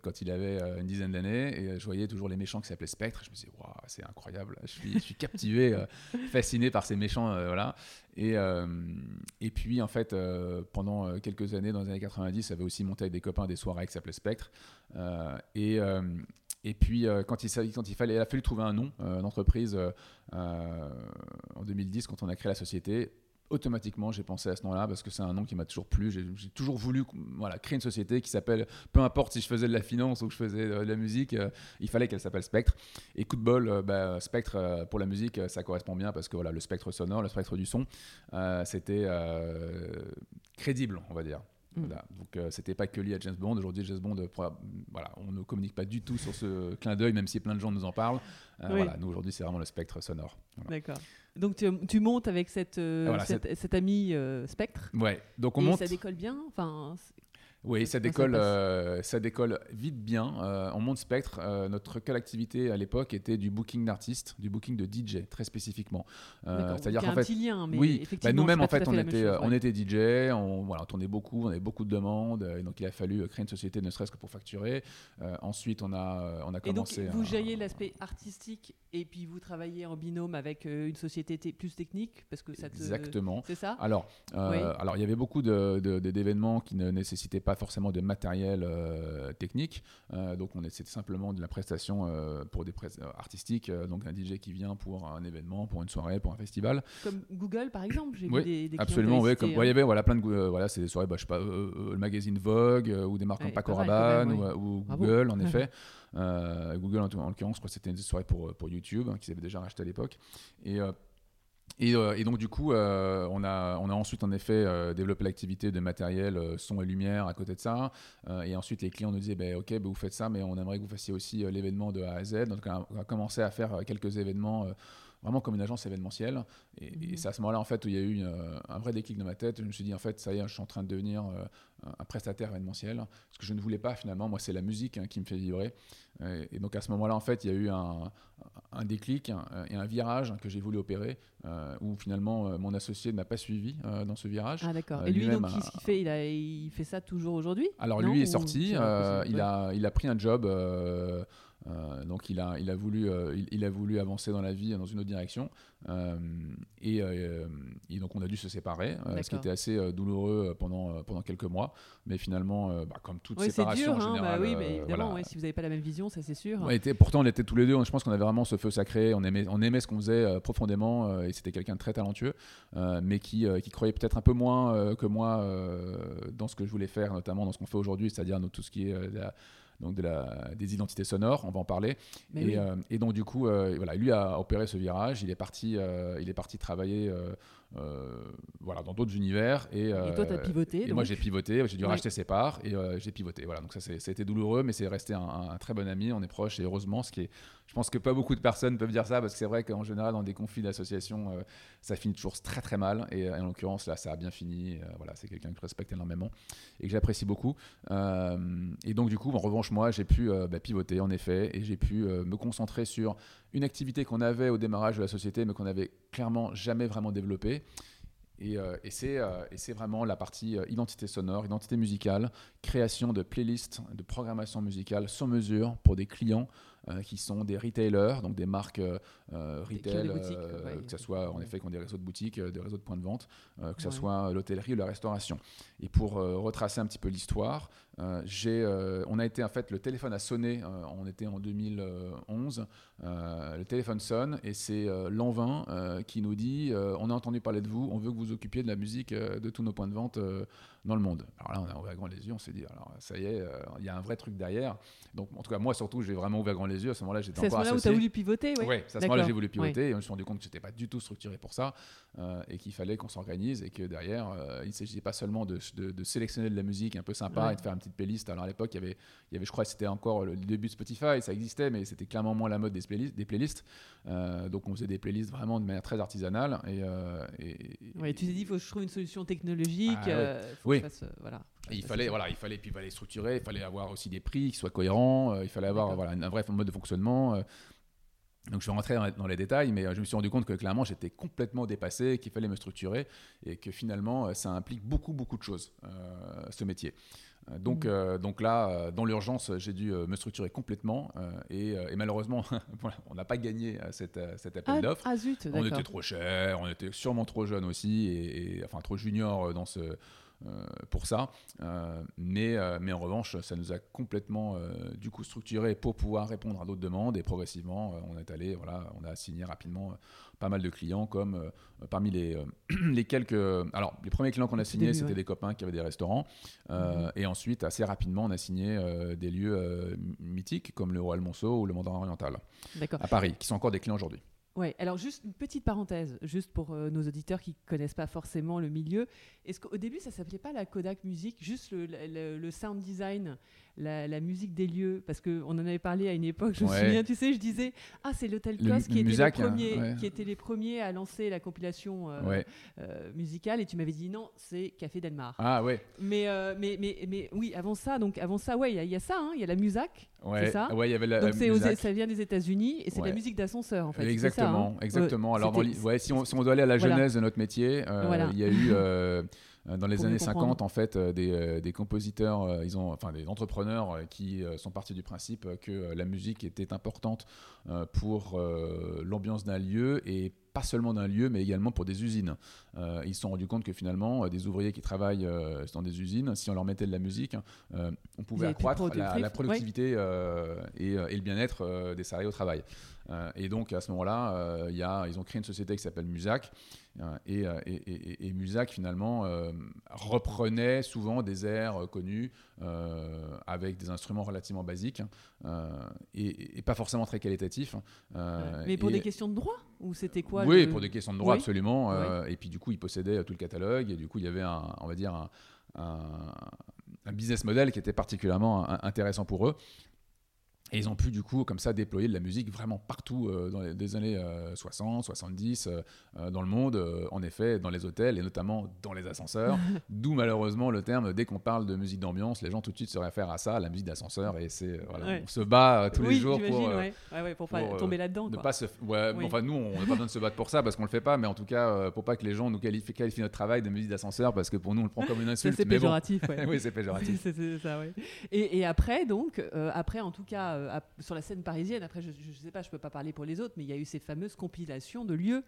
Speaker 2: quand il avait une dizaine d'années, et je voyais toujours les méchants qui s'appelaient Spectre. Je me disais, waouh, c'est incroyable, je suis, je suis captivé, fasciné par ces méchants, voilà. Et, et puis en fait, pendant quelques années, dans les années 90, j'avais aussi monté avec des copains des soirées qui s'appelaient Spectre, et et puis, euh, quand, il, fallait, il a fallu trouver un nom euh, d'entreprise euh, euh, en 2010, quand on a créé la société, automatiquement, j'ai pensé à ce nom-là parce que c'est un nom qui m'a toujours plu. J'ai toujours voulu créer une société qui s'appelle, peu importe si je faisais de la finance ou que je faisais de la musique, il fallait qu'elle s'appelle Spectre. Et coup de bol, bah, Spectre pour la musique, ça correspond bien parce que voilà, le spectre sonore, le spectre du son, c'était crédible, on va dire.
Speaker 1: Mm.
Speaker 2: Voilà. Donc euh, c'était pas que lié à James Bond. Aujourd'hui, James Bond, euh, pour- voilà, on ne communique pas du tout sur ce clin d'œil, même si plein de gens nous en parlent. Euh,
Speaker 1: Oui.
Speaker 2: Voilà, nous aujourd'hui, c'est vraiment le spectre sonore. Voilà.
Speaker 1: D'accord. Donc tu, tu montes avec cette, euh,
Speaker 2: Voilà,
Speaker 1: cette, cet ami euh, Spectre.
Speaker 2: Ouais. Donc on
Speaker 1: et
Speaker 2: monte.
Speaker 1: ça décolle bien. Enfin,
Speaker 2: Oui, ça décolle, euh, ça décolle vite bien. Euh, on monte Spectre. Euh, notre quelle activité à l'époque était du booking d'artistes, du booking de DJ très spécifiquement. Euh. C'est-à-dire qu'en
Speaker 1: un
Speaker 2: fait,
Speaker 1: petit lien, mais
Speaker 2: oui, bah, nous-mêmes en fait, on était,
Speaker 1: chose,
Speaker 2: on était DJ, on, voilà, on tournait beaucoup, on avait beaucoup de demandes, et donc il a fallu créer une société, ne serait-ce que pour facturer. Ensuite, on a, on a
Speaker 1: Et donc,
Speaker 2: commencé.
Speaker 1: vous gériez l'aspect artistique et puis vous travaillez en binôme avec une société plus technique parce que ça te...
Speaker 2: Exactement.
Speaker 1: C'est ça?
Speaker 2: Alors,
Speaker 1: Oui.
Speaker 2: alors, il y avait beaucoup de- de- de- d'événements qui ne nécessitaient pas forcément de matériel euh, technique. Euh, donc, on c'était simplement de la prestation euh, pour des artistiques. donc, un DJ qui vient pour un événement, pour une soirée, pour un festival.
Speaker 1: Comme Google, par exemple J'ai
Speaker 2: Oui,
Speaker 1: vu des,
Speaker 2: Absolument, oui. Comme,
Speaker 1: cités,
Speaker 2: ouais, il y avait voilà, plein de. voilà, c'est des soirées, bah, je sais pas, le magazine Vogue ou des marques
Speaker 1: Ouais,
Speaker 2: comme Paco
Speaker 1: pas
Speaker 2: Rabanne ou. Google, en effet. Google, en, tout- en l'occurrence, je crois que c'était une soirée pour, pour YouTube, hein, qu'ils avaient déjà racheté à l'époque. Et. Euh, et, donc du coup, euh, on, a, ensuite en effet euh, développé l'activité de matériel, son et lumière à côté de ça. Et ensuite, les clients nous disaient, ben, ok, ben, vous faites ça, mais on aimerait que vous fassiez aussi l'événement de A à Z. Donc on a, commencé à faire quelques événements, vraiment comme une agence événementielle. Et, et
Speaker 1: Mhm.
Speaker 2: c'est à ce moment-là en fait où il y a eu euh, un vrai déclic dans ma tête. Je me suis dit, en fait, ça y est, je suis en train de devenir euh, un- prestataire événementiel. Ce que je ne voulais pas finalement, moi, c'est la musique hein, qui me fait vibrer. Euh, Et, donc à ce moment-là, en fait, il y a eu un, un déclic et un virage que j'ai voulu opérer, euh, où finalement euh, mon associé ne m'a pas suivi euh, dans ce virage.
Speaker 1: Ah d'accord. Et lui, donc,
Speaker 2: a-
Speaker 1: qu'est-ce qu'il fait il, a, il fait ça toujours aujourd'hui?
Speaker 2: Alors lui est sorti, il, a, il a pris un job, euh, donc il a, il, a voulu, euh, il, il a voulu avancer dans la vie dans une autre direction. euh, et, et donc on a dû se séparer, ce qui était assez douloureux pendant, pendant quelques mois. Mais finalement, bah, comme toute
Speaker 1: Oui, c'est
Speaker 2: séparation
Speaker 1: dur,
Speaker 2: en
Speaker 1: hein,
Speaker 2: général,
Speaker 1: bah oui, mais évidemment,
Speaker 2: voilà,
Speaker 1: ouais, si vous n'avez pas la même vision, ça c'est sûr.
Speaker 2: on était, pourtant, on était tous les deux. Je pense qu'on avait vraiment ce feu sacré. On aimait, on aimait ce qu'on faisait profondément. et c'était quelqu'un de très talentueux, mais qui, qui croyait peut-être un peu moins que moi dans ce que je voulais faire, notamment dans ce qu'on fait aujourd'hui, c'est-à-dire tout ce qui est la, donc de la, des identités sonores, on va en parler. Et,
Speaker 1: oui.
Speaker 2: euh, et donc du coup, euh, voilà, lui a opéré ce virage. Il est parti, euh, il est parti travailler, voilà, dans d'autres univers. Et,
Speaker 1: Et toi, tu as
Speaker 2: euh,
Speaker 1: pivoté.
Speaker 2: et
Speaker 1: donc.
Speaker 2: moi, j'ai pivoté, j'ai dû racheter ses parts et euh, j'ai pivoté. Voilà, donc ça, ça a été douloureux, mais c'est resté un, très bon ami. On est proches et heureusement, ce qui est, je pense que pas beaucoup de personnes peuvent dire ça parce que c'est vrai qu'en général, dans des conflits d'association, euh, ça finit toujours très très mal. Et euh, en l'occurrence, là, ça a bien fini. Euh, voilà, c'est quelqu'un que je respecte énormément et que j'apprécie beaucoup. Euh, et donc, du coup, en revanche, moi, j'ai pu euh, bah, pivoter en effet et j'ai pu euh, me concentrer sur une activité qu'on avait au démarrage de la société, mais qu'on avait clairement jamais vraiment développée. Et, euh, et c'est euh, c'est vraiment la partie euh, identité sonore, identité musicale, création de playlists, de programmation musicale sur mesure pour des clients qui sont des retailers, donc des marques retail,
Speaker 1: ouais.
Speaker 2: que ce soit en effet qui ont des réseaux de boutiques, des réseaux de points de vente, que ce
Speaker 1: Ouais.
Speaker 2: soit l'hôtellerie ou la restauration. Et pour retracer un petit peu l'histoire, euh, j'ai, euh, on a été en fait, le téléphone a sonné, euh, on était en 2011, euh, le téléphone sonne et c'est Lanvin qui nous dit on a entendu parler de vous, on veut que vous occupiez de la musique de tous nos points de vente dans le monde. Alors là, on a ouvert grand les yeux, on s'est dit alors ça y est, il y a un vrai truc derrière. Donc en tout cas moi surtout, j'ai vraiment ouvert grand les yeux. À ce moment-là, j'étais
Speaker 1: C'est à ce
Speaker 2: encore
Speaker 1: moment-là où tu as
Speaker 2: associé.
Speaker 1: voulu pivoter, oui.
Speaker 2: Ouais, c'est à ce moment-là j'ai voulu pivoter et je me suis rendu compte que j'étais pas du tout structuré pour ça et qu'il fallait qu'on s'organise et que derrière il ne s'agissait pas seulement de, de- de sélectionner de la musique un peu sympa
Speaker 1: Ouais.
Speaker 2: et de faire une petite playlist. Alors à l'époque il y avait, il y avait je crois que c'était encore le début de Spotify, ça existait mais c'était clairement moins la mode des playlists. Des playlists. Euh, donc on faisait des playlists vraiment de manière très artisanale et, euh, et-
Speaker 1: Ouais, tu t'es dit, il faut que je trouve une solution technologique.
Speaker 2: Ah,
Speaker 1: euh, faut
Speaker 2: Oui.
Speaker 1: que je fasse, voilà.
Speaker 2: Et il fallait, voilà, il fallait, puis il fallait structurer, il fallait avoir aussi des prix qui soient cohérents, il fallait avoir voilà, un vrai mode de fonctionnement. donc je vais rentrer dans, les détails, mais je me suis rendu compte que clairement j'étais complètement dépassé, qu'il fallait me structurer et que finalement ça implique beaucoup, beaucoup de choses, euh, ce métier. Donc,
Speaker 1: Mhm.
Speaker 2: euh, donc là, euh, dans l'urgence, j'ai dû euh, me structurer complètement euh, et, et malheureusement, on n'a pas gagné euh, cet, appel
Speaker 1: Ah,
Speaker 2: d'offres.
Speaker 1: ah
Speaker 2: On était trop cher, on était sûrement trop jeune aussi, et, et- enfin trop junior dans ce, pour ça. Euh, mais, euh, mais en revanche, ça nous a complètement euh, du coup structuré pour pouvoir répondre à d'autres demandes. Et progressivement, euh, on est allé, voilà, on a signé rapidement euh, pas mal de clients, comme euh, parmi les, euh, les quelques. alors, les premiers clients qu'on a signés, c'était
Speaker 1: ouais.
Speaker 2: des copains qui avaient des restaurants. Euh,
Speaker 1: Mhm.
Speaker 2: Et ensuite, assez rapidement, on a signé euh, des lieux euh, mythiques comme le Royal Monceau ou le Mandarin Oriental à Paris, qui sont encore des clients aujourd'hui.
Speaker 1: Ouais, alors juste une petite parenthèse, juste pour euh, nos auditeurs qui connaissent pas forcément le milieu. Est-ce qu'au début ça s'appelait pas la Kodak Music, juste le, sound design, la, la musique des lieux Parce qu'on en avait parlé à une époque, je me
Speaker 2: Ouais.
Speaker 1: souviens, tu sais, je disais Ah, c'est l'Hôtel Cos qui, était
Speaker 2: hein, ouais.
Speaker 1: qui était les premiers à lancer la compilation euh,
Speaker 2: Ouais.
Speaker 1: euh, musicale, et tu m'avais dit non, c'est Café Delmar.
Speaker 2: Ah ouais.
Speaker 1: Mais, euh, mais, mais, mais oui, avant ça, donc avant ça, ouais, il y a- il y, a ça, hein, il y a la Musac.
Speaker 2: Ouais,
Speaker 1: ça
Speaker 2: ouais, il y avait la,
Speaker 1: donc
Speaker 2: la
Speaker 1: c'est aux-
Speaker 2: Musac.
Speaker 1: ça vient des États-Unis et c'est de la musique d'ascenseur en fait. c'est
Speaker 2: Exactement,
Speaker 1: ça, hein.
Speaker 2: exactement.
Speaker 1: Ouais,
Speaker 2: Alors, dans si, on, si on doit aller à la
Speaker 1: Voilà.
Speaker 2: genèse de notre métier,
Speaker 1: Voilà.
Speaker 2: il y a eu dans les années
Speaker 1: comprendre.
Speaker 2: 50 en fait euh, des, euh, des compositeurs, euh, ils ont, enfin des entrepreneurs euh, qui euh, sont partis du principe euh, que euh, la musique était importante euh, pour euh, l'ambiance d'un lieu et pas seulement d'un lieu, mais également pour des usines. Euh, ils se sont rendus compte que finalement, euh, des ouvriers qui travaillent euh, dans des usines, si on leur mettait de la musique, euh, on pouvait accroître la, productivité euh, et, euh, et le bien-être euh, des salariés au travail. Euh, et donc à ce moment-là, euh, il y a, ils ont créé une société qui s'appelle Musac. Euh, et, euh, et, et- et Musac finalement euh, reprenait souvent des airs connus euh, avec des instruments relativement basiques euh, et, pas forcément très qualitatifs. euh,
Speaker 1: Mais pour des questions de droit Ou c'était quoi
Speaker 2: oui,
Speaker 1: le-
Speaker 2: pour des questions de droit,
Speaker 1: Oui.
Speaker 2: absolument. et puis du coup, ils possédaient euh, tout le catalogue. Et du coup, il y avait, un, on va dire, un, un- un business model qui était particulièrement intéressant pour eux. Et ils ont pu du coup comme ça déployer de la musique vraiment partout euh, dans les des années euh, 60, 70 euh, euh, dans le monde, euh, en effet dans les hôtels et notamment dans les ascenseurs. D'où malheureusement le terme dès qu'on parle de musique d'ambiance, les gens tout de suite se réfèrent à ça, à la musique d'ascenseur et c'est euh, voilà,
Speaker 1: Ouais.
Speaker 2: on se bat euh, tous
Speaker 1: oui,
Speaker 2: les jours pour euh,
Speaker 1: ouais. Ouais, pour pas
Speaker 2: pour, euh,
Speaker 1: tomber là-dedans.
Speaker 2: ne pas se bon, enfin nous on n'a pas besoin de se battre pour ça parce qu'on le fait pas mais en tout cas euh, pour pas que les gens nous qualifient, qualifient notre travail de musique d'ascenseur parce que pour nous on le prend comme une insulte
Speaker 1: c'est
Speaker 2: bon
Speaker 1: péjoratif.
Speaker 2: oui c'est péjoratif
Speaker 1: ça, et, et après, donc, euh, après, en tout cas, euh, sur la scène parisienne, après, je, je sais pas, je peux pas parler pour les autres, mais il y a eu ces fameuses compilations de lieux.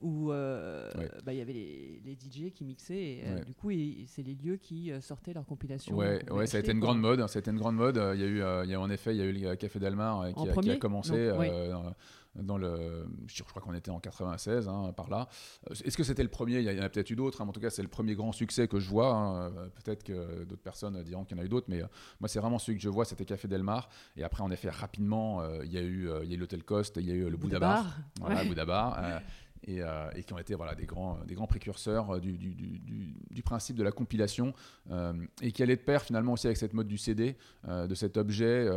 Speaker 1: Où euh, bah, il y avait les, les, DJ qui mixaient et euh, du coup c'est les lieux qui euh, sortaient leurs compilations.
Speaker 2: Ouais, ouais ça a été une grande mode. Ça a été une grande mode. Il y a eu, il y a en effet, il y a eu le Café Delmar qui, a, qui, a, commencé dans le, je crois qu'on était en 96 hein, par là. Est-ce que c'était le premier? Il y en a, peut-être eu d'autres. Hein, en tout cas, c'est le premier grand succès que je vois. Hein. Peut-être que d'autres personnes diront qu'il y en a eu d'autres, mais moi c'est vraiment celui que je vois, c'était Café Delmar. Et après, en effet, rapidement, il y a eu, y a l'hôtel Coste, il y a eu le Bouddha Bar, voilà, Bouddha Bar. Euh, et, qui ont été voilà, des, grands, des grands précurseurs euh, du, du, principe de la compilation euh, et qui allaient de pair finalement aussi avec cette mode du CD, de cet objet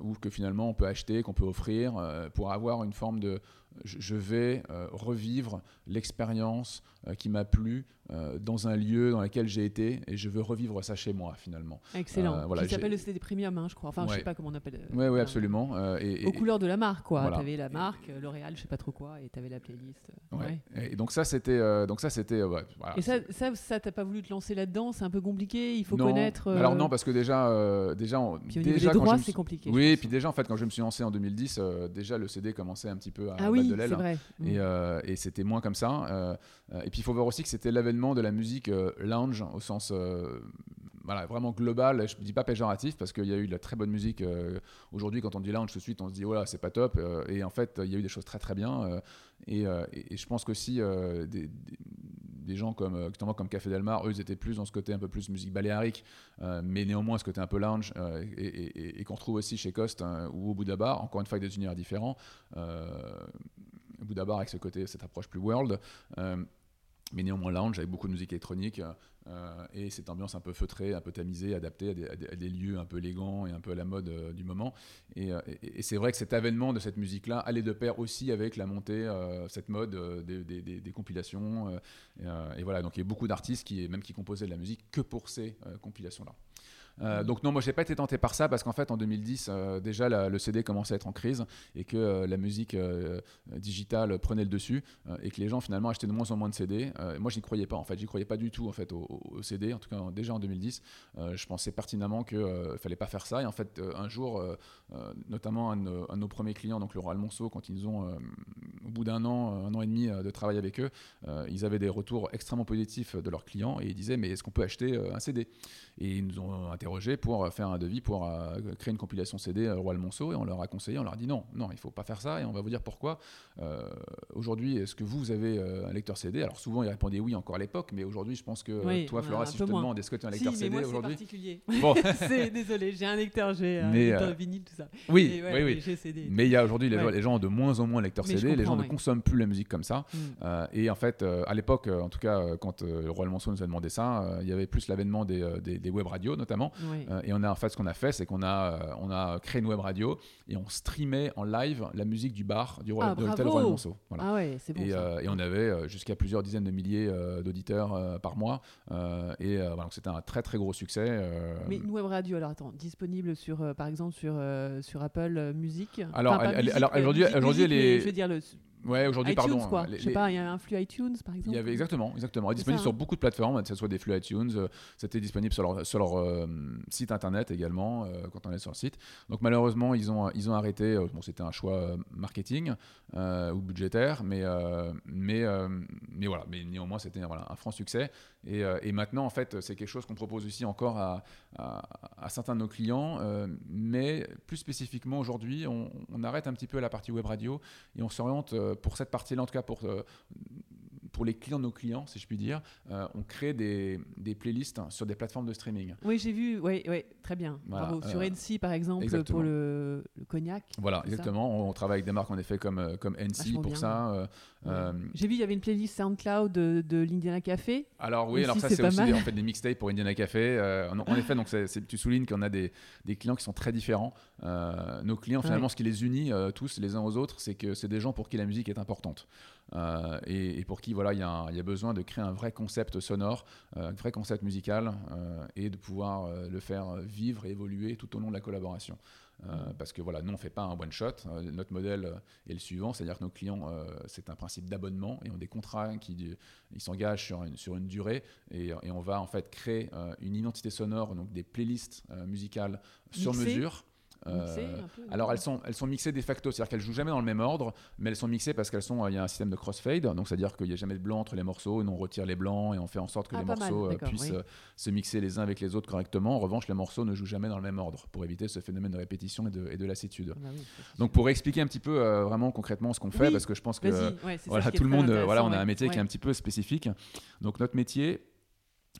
Speaker 2: où que finalement on peut acheter, qu'on peut offrir pour avoir une forme de, je vais euh, revivre l'expérience euh, qui m'a plu euh, dans un lieu dans lequel j'ai été et je veux revivre ça chez moi finalement.
Speaker 1: Excellent. voilà, qui s'appelle le CD Premium, hein, je crois. Enfin, je sais pas comment on appelle.
Speaker 2: Oui, oui, absolument.
Speaker 1: Et, Aux couleurs de la marque, quoi. Tu avais la marque, L'Oréal, je sais pas trop quoi, et tu avais la playlist.
Speaker 2: Ouais. Et donc ça, c'était, donc ça, c'était.
Speaker 1: et ça, ça, ça t'as pas voulu te lancer là-dedans? C'est un peu compliqué? Il faut connaître.
Speaker 2: Alors non, parce que déjà, déjà,
Speaker 1: puis au déjà, droits, c'est compliqué.
Speaker 2: Oui, et puis déjà, en fait, quand je me suis lancé en 2010, déjà le CD commençait un petit peu à ah oui, de l'aile. Mm. Euh, et, c'était moins comme ça. Euh, et puis il faut voir aussi que c'était l'avènement de la musique euh, lounge au sens voilà, vraiment global, je ne dis pas péjoratif parce qu'il y a eu de la très bonne musique. Aujourd'hui, quand on dit lounge, tout de suite, on se dit, voilà, c'est pas top. et en fait, il y a eu des choses très très bien. Et, je pense qu'aussi, des, des, gens comme, comme Café Delmar, eux, ils étaient plus dans ce côté un peu plus musique baléarique, mais néanmoins ce côté un peu lounge, et, qu'on retrouve aussi chez Cost hein, ou au Bouddha Bar, encore une fois avec des univers différents. Bouddha Bar avec ce côté, cette approche plus world, euh, mais néanmoins lounge avec beaucoup de musique électronique euh, et cette ambiance un peu feutrée, un peu tamisée, adaptée à des, lieux un peu élégants et un peu à la mode euh, du moment. Et, c'est vrai que cet avènement de cette musique-là allait de pair aussi avec la montée, cette mode des, compilations. et voilà, donc il y a beaucoup d'artistes qui, même qui composaient de la musique que pour ces compilations-là. Euh, donc non, moi j'ai pas été tenté par ça parce qu'en fait en 2010 euh, déjà le CD commençait à être en crise et que euh, la musique digitale prenait le dessus et que les gens finalement achetaient de moins en moins de CD. moi j'y croyais pas en fait, j'y croyais pas du tout en fait au, CD. En tout cas déjà en 2010, je pensais pertinemment qu'il ne fallait pas faire ça et en fait un jour, notamment un, de nos premiers clients donc le Royal Monceau quand ils ont au bout d'un an, un an et demi de travail avec eux, ils avaient des retours extrêmement positifs de leurs clients et ils disaient mais est-ce qu'on peut acheter un CD Et ils nous ont interrogé pour faire un devis pour euh, créer une compilation CD euh, Royal Monceau et on leur a conseillé, on leur a dit non, non, il faut pas faire ça et on va vous dire pourquoi. Euh, aujourd'hui, est-ce que vous, vous avez un lecteur CD Alors souvent, ils répondaient oui encore à l'époque, mais aujourd'hui, je pense que toi, Flora, si je te demande est-ce que tu as un lecteur CD aujourd'hui?
Speaker 1: particulier. Bon. c'est désolé, j'ai un lecteur, j'ai un lecteur vinyle, tout ça.
Speaker 2: Oui, oui, oui. Mais il y a aujourd'hui les, gens ont de moins en moins un lecteur CD, les gens ne consomment plus la musique comme ça. Mm. et en fait, à l'époque, en tout cas, quand Royal Monceau nous a demandé ça, il y avait plus l'avènement des, des, web radios notamment. Euh, et on a en fait ce qu'on a fait, c'est qu'on a, euh, on a créé une web radio et on streamait en live la musique du bar du
Speaker 1: ah,
Speaker 2: de l'hôtel Royal Monceau.
Speaker 1: Voilà. Ah ouais, c'est bon,
Speaker 2: et,
Speaker 1: euh,
Speaker 2: et, on avait jusqu'à plusieurs dizaines de milliers d'auditeurs par mois. et voilà, c'était un très très gros succès.
Speaker 1: Mais une web radio, alors attends, disponible sur, par exemple sur, sur Apple Music?
Speaker 2: Alors, alors aujourd'hui, aujourd'hui, elle est.
Speaker 1: Je veux dire le
Speaker 2: Ouais, aujourd'hui, pardon.
Speaker 1: Quoi. je sais pas, il y a un flux iTunes, par exemple.
Speaker 2: Il y avait exactement, exactement. Il est disponible sur hein. beaucoup de plateformes, que ce soit des flux iTunes. Euh, c'était disponible sur leur, sur leur euh, site internet également, euh, quand on est sur le site. Donc malheureusement, ils ont, ils ont arrêté. bon, c'était un choix marketing ou budgétaire, mais, mais, mais voilà. Mais néanmoins, c'était voilà, un franc succès. Et, et, maintenant, en fait, c'est quelque chose qu'on propose aussi encore à, à, certains de nos clients, mais plus spécifiquement aujourd'hui, on, on, arrête un petit peu la partie web radio et on s'oriente pour cette partie-là, en tout cas pour, euh, pour les clients de nos clients, si je puis dire, euh, on crée des, des, playlists sur des plateformes de streaming.
Speaker 1: Oui, j'ai vu, oui, oui, très bien. Bravo. Sur euh, NC, par exemple, pour le, cognac.
Speaker 2: Voilà, exactement. On, travaille avec des marques, en effet, comme, comme NC pour ça.
Speaker 1: J'ai vu, il y avait une playlist SoundCloud de, de l'Indiana Café.
Speaker 2: Alors oui, alors ça, c'est aussi des, en fait, des mixtapes pour Indiana Café. en, en, effet, donc tu soulignes qu'on a des, des, clients qui sont très différents. nos clients, finalement, ce qui les unit tous les uns aux autres, c'est que c'est des gens pour qui la musique est importante. Euh, et, pour qui voilà, il y, a besoin de créer un vrai concept sonore, euh, un vrai concept musical, euh, et de pouvoir le faire vivre et évoluer tout au long de la collaboration. parce que voilà, nous on fait pas un one shot. notre modèle est le suivant, c'est-à-dire que nos clients, c'est un principe d'abonnement et ont des contrats qui ils s'engagent sur une, sur une durée et, on va en fait créer une identité sonore, donc des playlists musicales sur mesure alors elles sont, elles sont mixées de facto, c'est-à-dire qu'elles jouent jamais dans le même ordre, mais elles sont mixées parce qu'elles sont, il y a un système de crossfade, donc c'est-à-dire qu'il n'y a jamais de blanc entre les morceaux, et on retire les blancs et on fait en sorte que
Speaker 1: Ah,
Speaker 2: les
Speaker 1: mal,
Speaker 2: morceaux
Speaker 1: d'accord,
Speaker 2: puissent
Speaker 1: oui.
Speaker 2: euh, se mixer les uns avec les autres correctement. En revanche, les morceaux ne jouent jamais dans le même ordre pour éviter ce phénomène de répétition et de, et de lassitude.
Speaker 1: Ah bah oui,
Speaker 2: Donc pour expliquer un petit peu euh, vraiment concrètement ce qu'on fait,
Speaker 1: Oui,
Speaker 2: parce que je pense que
Speaker 1: ouais,
Speaker 2: voilà, tout le monde, euh, voilà, on a un métier
Speaker 1: ouais.
Speaker 2: qui est un petit peu spécifique. Donc notre métier,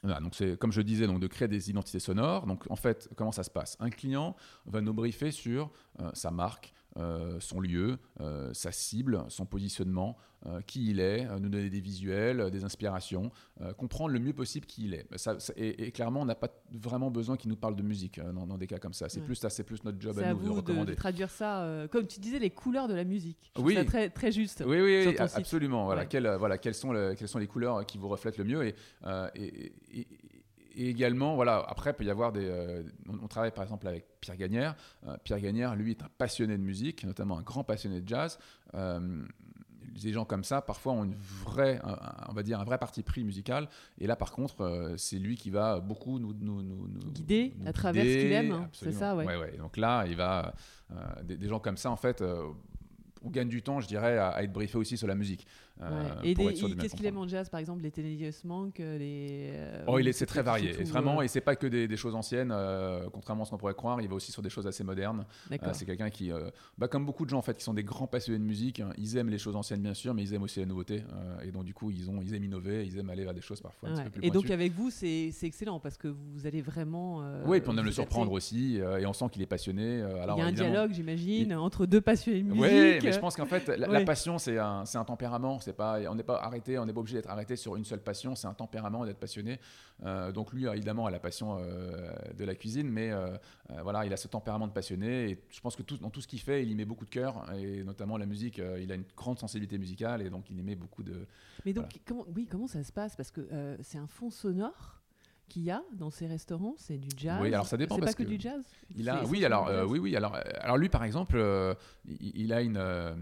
Speaker 2: donc c'est comme je disais, donc de créer des identités sonores. Donc en fait, comment ça se passe? Un client va nous briefer sur euh, sa marque, euh, son lieu, euh, sa cible, son positionnement, euh, qui il est, nous donner des visuels, des inspirations, comprendre le mieux possible qui il est. Ça, ça- et, et clairement, on n'a pas vraiment besoin qu'il nous parle de musique dans, dans des cas comme ça. C'est
Speaker 1: Ouais.
Speaker 2: plus ça, c'est plus notre job à
Speaker 1: à
Speaker 2: nous
Speaker 1: vous de,
Speaker 2: recommander.
Speaker 1: de traduire ça, comme tu disais, les couleurs de la musique. Je
Speaker 2: Oui.
Speaker 1: ça très, très juste.
Speaker 2: Oui, oui, oui, absolument. Voilà,
Speaker 1: Ouais.
Speaker 2: quelles, voilà, quelles, sont le- quelles sont les couleurs qui vous reflètent le mieux et, et, et- et également, voilà, après, il peut y avoir des. euh, on, travaille par exemple avec Pierre Gagnère. Euh, Pierre Gagnère, lui, est un passionné de musique, notamment un grand passionné de jazz. Euh, des gens comme ça, parfois, ont une vraie, un- on va dire, un vrai parti pris musical. Et là, par contre, c'est lui qui va beaucoup nous, nous, nous- nous-
Speaker 1: Guider à travers ce qu'il aime, hein, c'est ça, ouais.
Speaker 2: ouais, ouais. Donc là, il va, des, des gens comme ça, en fait, on gagne du temps, je dirais, à, à être briefé aussi sur la musique. Euh,
Speaker 1: Ouais. Et qu'est-ce qu'il aime en jazz, par exemple, les Thelonious Monk, les. euh,
Speaker 2: Oh, il est, c'est très varié, et vraiment,
Speaker 1: euh,
Speaker 2: et c'est pas que des, des choses anciennes, euh, contrairement à ce qu'on pourrait croire, il va aussi sur des choses assez modernes. Euh, c'est quelqu'un qui, euh, bah, comme beaucoup de gens en fait, qui sont des grands passionnés de musique, hein, ils aiment les choses anciennes bien sûr, mais ils aiment aussi la nouveauté, et donc du coup ils ont, ils aiment innover, ils aiment aller vers des choses parfois un
Speaker 1: Ouais.
Speaker 2: petit peu plus
Speaker 1: Et donc avec vous, c'est c'est excellent parce que vous allez vraiment.
Speaker 2: oui, et puis on aime le surprendre aussi, et on sent qu'il est passionné. alors
Speaker 1: il y a un dialogue, j'imagine,
Speaker 2: il-
Speaker 1: entre deux passionnés de musique.
Speaker 2: Oui, mais je pense qu'en fait, la, passion, c'est un, c'est un tempérament. C'est pas, on n'est pas arrêté, on n'est pas obligé d'être arrêté sur une seule passion. C'est un tempérament d'être passionné. Euh, donc lui, évidemment, a la passion euh, de la cuisine, mais euh, euh, voilà, il a ce tempérament de passionné. Et je pense que tout, dans tout ce qu'il fait, il y met beaucoup de cœur, et notamment la musique. euh, il a une grande sensibilité musicale, et donc il y met beaucoup de.
Speaker 1: Mais donc,
Speaker 2: Voilà.
Speaker 1: comment, oui, comment ça se passe? Parce que euh, c'est un fond sonore qu'il y a dans ces restaurants, c'est du jazz?
Speaker 2: Oui, alors ça dépend
Speaker 1: C'est pas
Speaker 2: parce
Speaker 1: que,
Speaker 2: que
Speaker 1: du jazz?
Speaker 2: Il a, oui, alors, euh, oui, oui, alors, euh, alors lui, par exemple, euh, il, il a une, euh,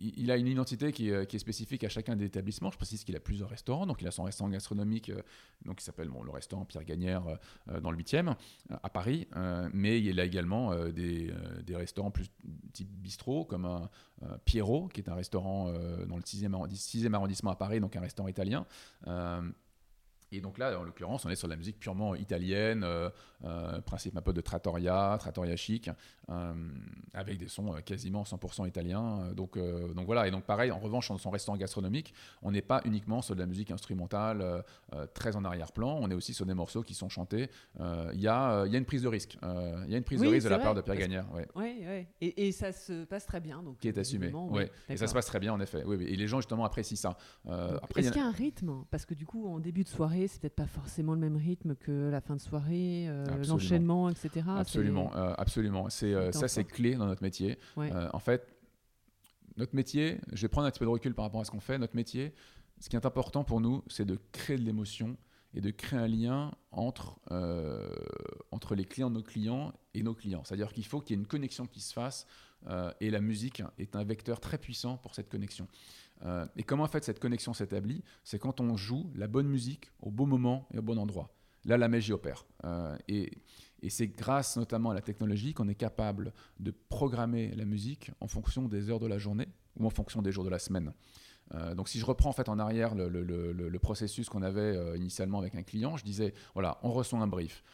Speaker 2: il, a une identité qui est, spécifique à chacun des établissements. Je précise qu'il a plusieurs restaurants, donc il a son restaurant gastronomique, euh, donc qui s'appelle le restaurant Pierre Gagnère euh, euh, dans le 8e euh, à Paris, mais il a également des, restaurants plus type bistrot, comme un Pierrot, qui est un restaurant dans le 6e, arrondi- 6e arrondissement à Paris, donc un restaurant italien. Et donc là, en l'occurrence, on est sur de la musique purement italienne, principe un peu de trattoria, trattoria chic, avec des sons euh, quasiment 100% italiens. Euh, Donc, euh, donc voilà, et donc pareil, en revanche, dans son restaurant gastronomique, on n'est pas uniquement sur de la musique instrumentale euh, euh, très en arrière-plan, on est aussi sur des morceaux qui sont chantés. Euh, Il y, a, euh, y a une prise de risque. Euh, Il y a une prise
Speaker 1: Oui,
Speaker 2: de risque de la part de Pierre Gagnère. ouais.
Speaker 1: Ouais, ouais. Et, et ça se passe très bien. Donc,
Speaker 2: Qui est assumé. ouais, Et ça se passe très bien, en effet. Oui, oui. Et les gens, justement, apprécient ça. Euh,
Speaker 1: Est-ce
Speaker 2: a-
Speaker 1: qu'il y a un rythme? Parce que du coup, en début de soirée, c'est peut-être pas forcément le même rythme que la fin de soirée, euh, l'enchaînement, etc.
Speaker 2: Absolument, euh, absolument. C'est euh, ça, c'est clé dans notre métier.
Speaker 1: Ouais.
Speaker 2: Euh, en fait, notre métier, je vais prendre un petit peu de recul par rapport à ce qu'on fait. Notre métier, ce qui est important pour nous, c'est de créer de l'émotion et de créer un lien entre, euh, entre les clients de nos clients et nos clients. C'est-à-dire qu'il faut qu'il y ait une connexion qui se fasse euh, et la musique est un vecteur très puissant pour cette connexion. Euh, et comment en fait cette connexion s'établit? C'est quand on joue la bonne musique au bon moment et au bon endroit. Là, la magie opère. Et et c'est grâce notamment à la technologie qu'on est capable de programmer la musique en fonction des heures de la journée ou en fonction des jours de la semaine. Euh, donc si je reprends en fait en arrière le, processus qu'on avait euh, initialement avec un client, je disais, voilà, on reçoit un brief.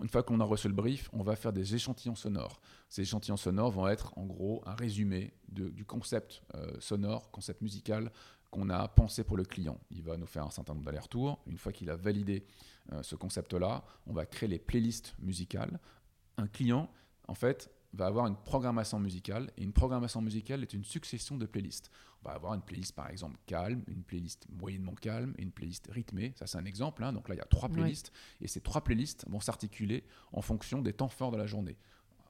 Speaker 2: Une fois qu'on a reçu le brief, on va faire des échantillons sonores. Ces échantillons sonores vont être en gros un résumé du concept euh, sonore, concept musical qu'on a pensé pour le client. Il va nous faire un certain nombre d'allers-retours. Une fois qu'il a validé ce concept-là, on va créer les playlists musicales. Un client, en fait, va avoir une programmation musicale, et une programmation musicale est une succession de playlists. On va avoir une playlist, par exemple, calme, une playlist moyennement calme, et une playlist rythmée. Ça, c'est un exemple. hein. Donc là, il y a trois playlists, et ces trois playlists vont s'articuler en fonction des temps forts de la journée.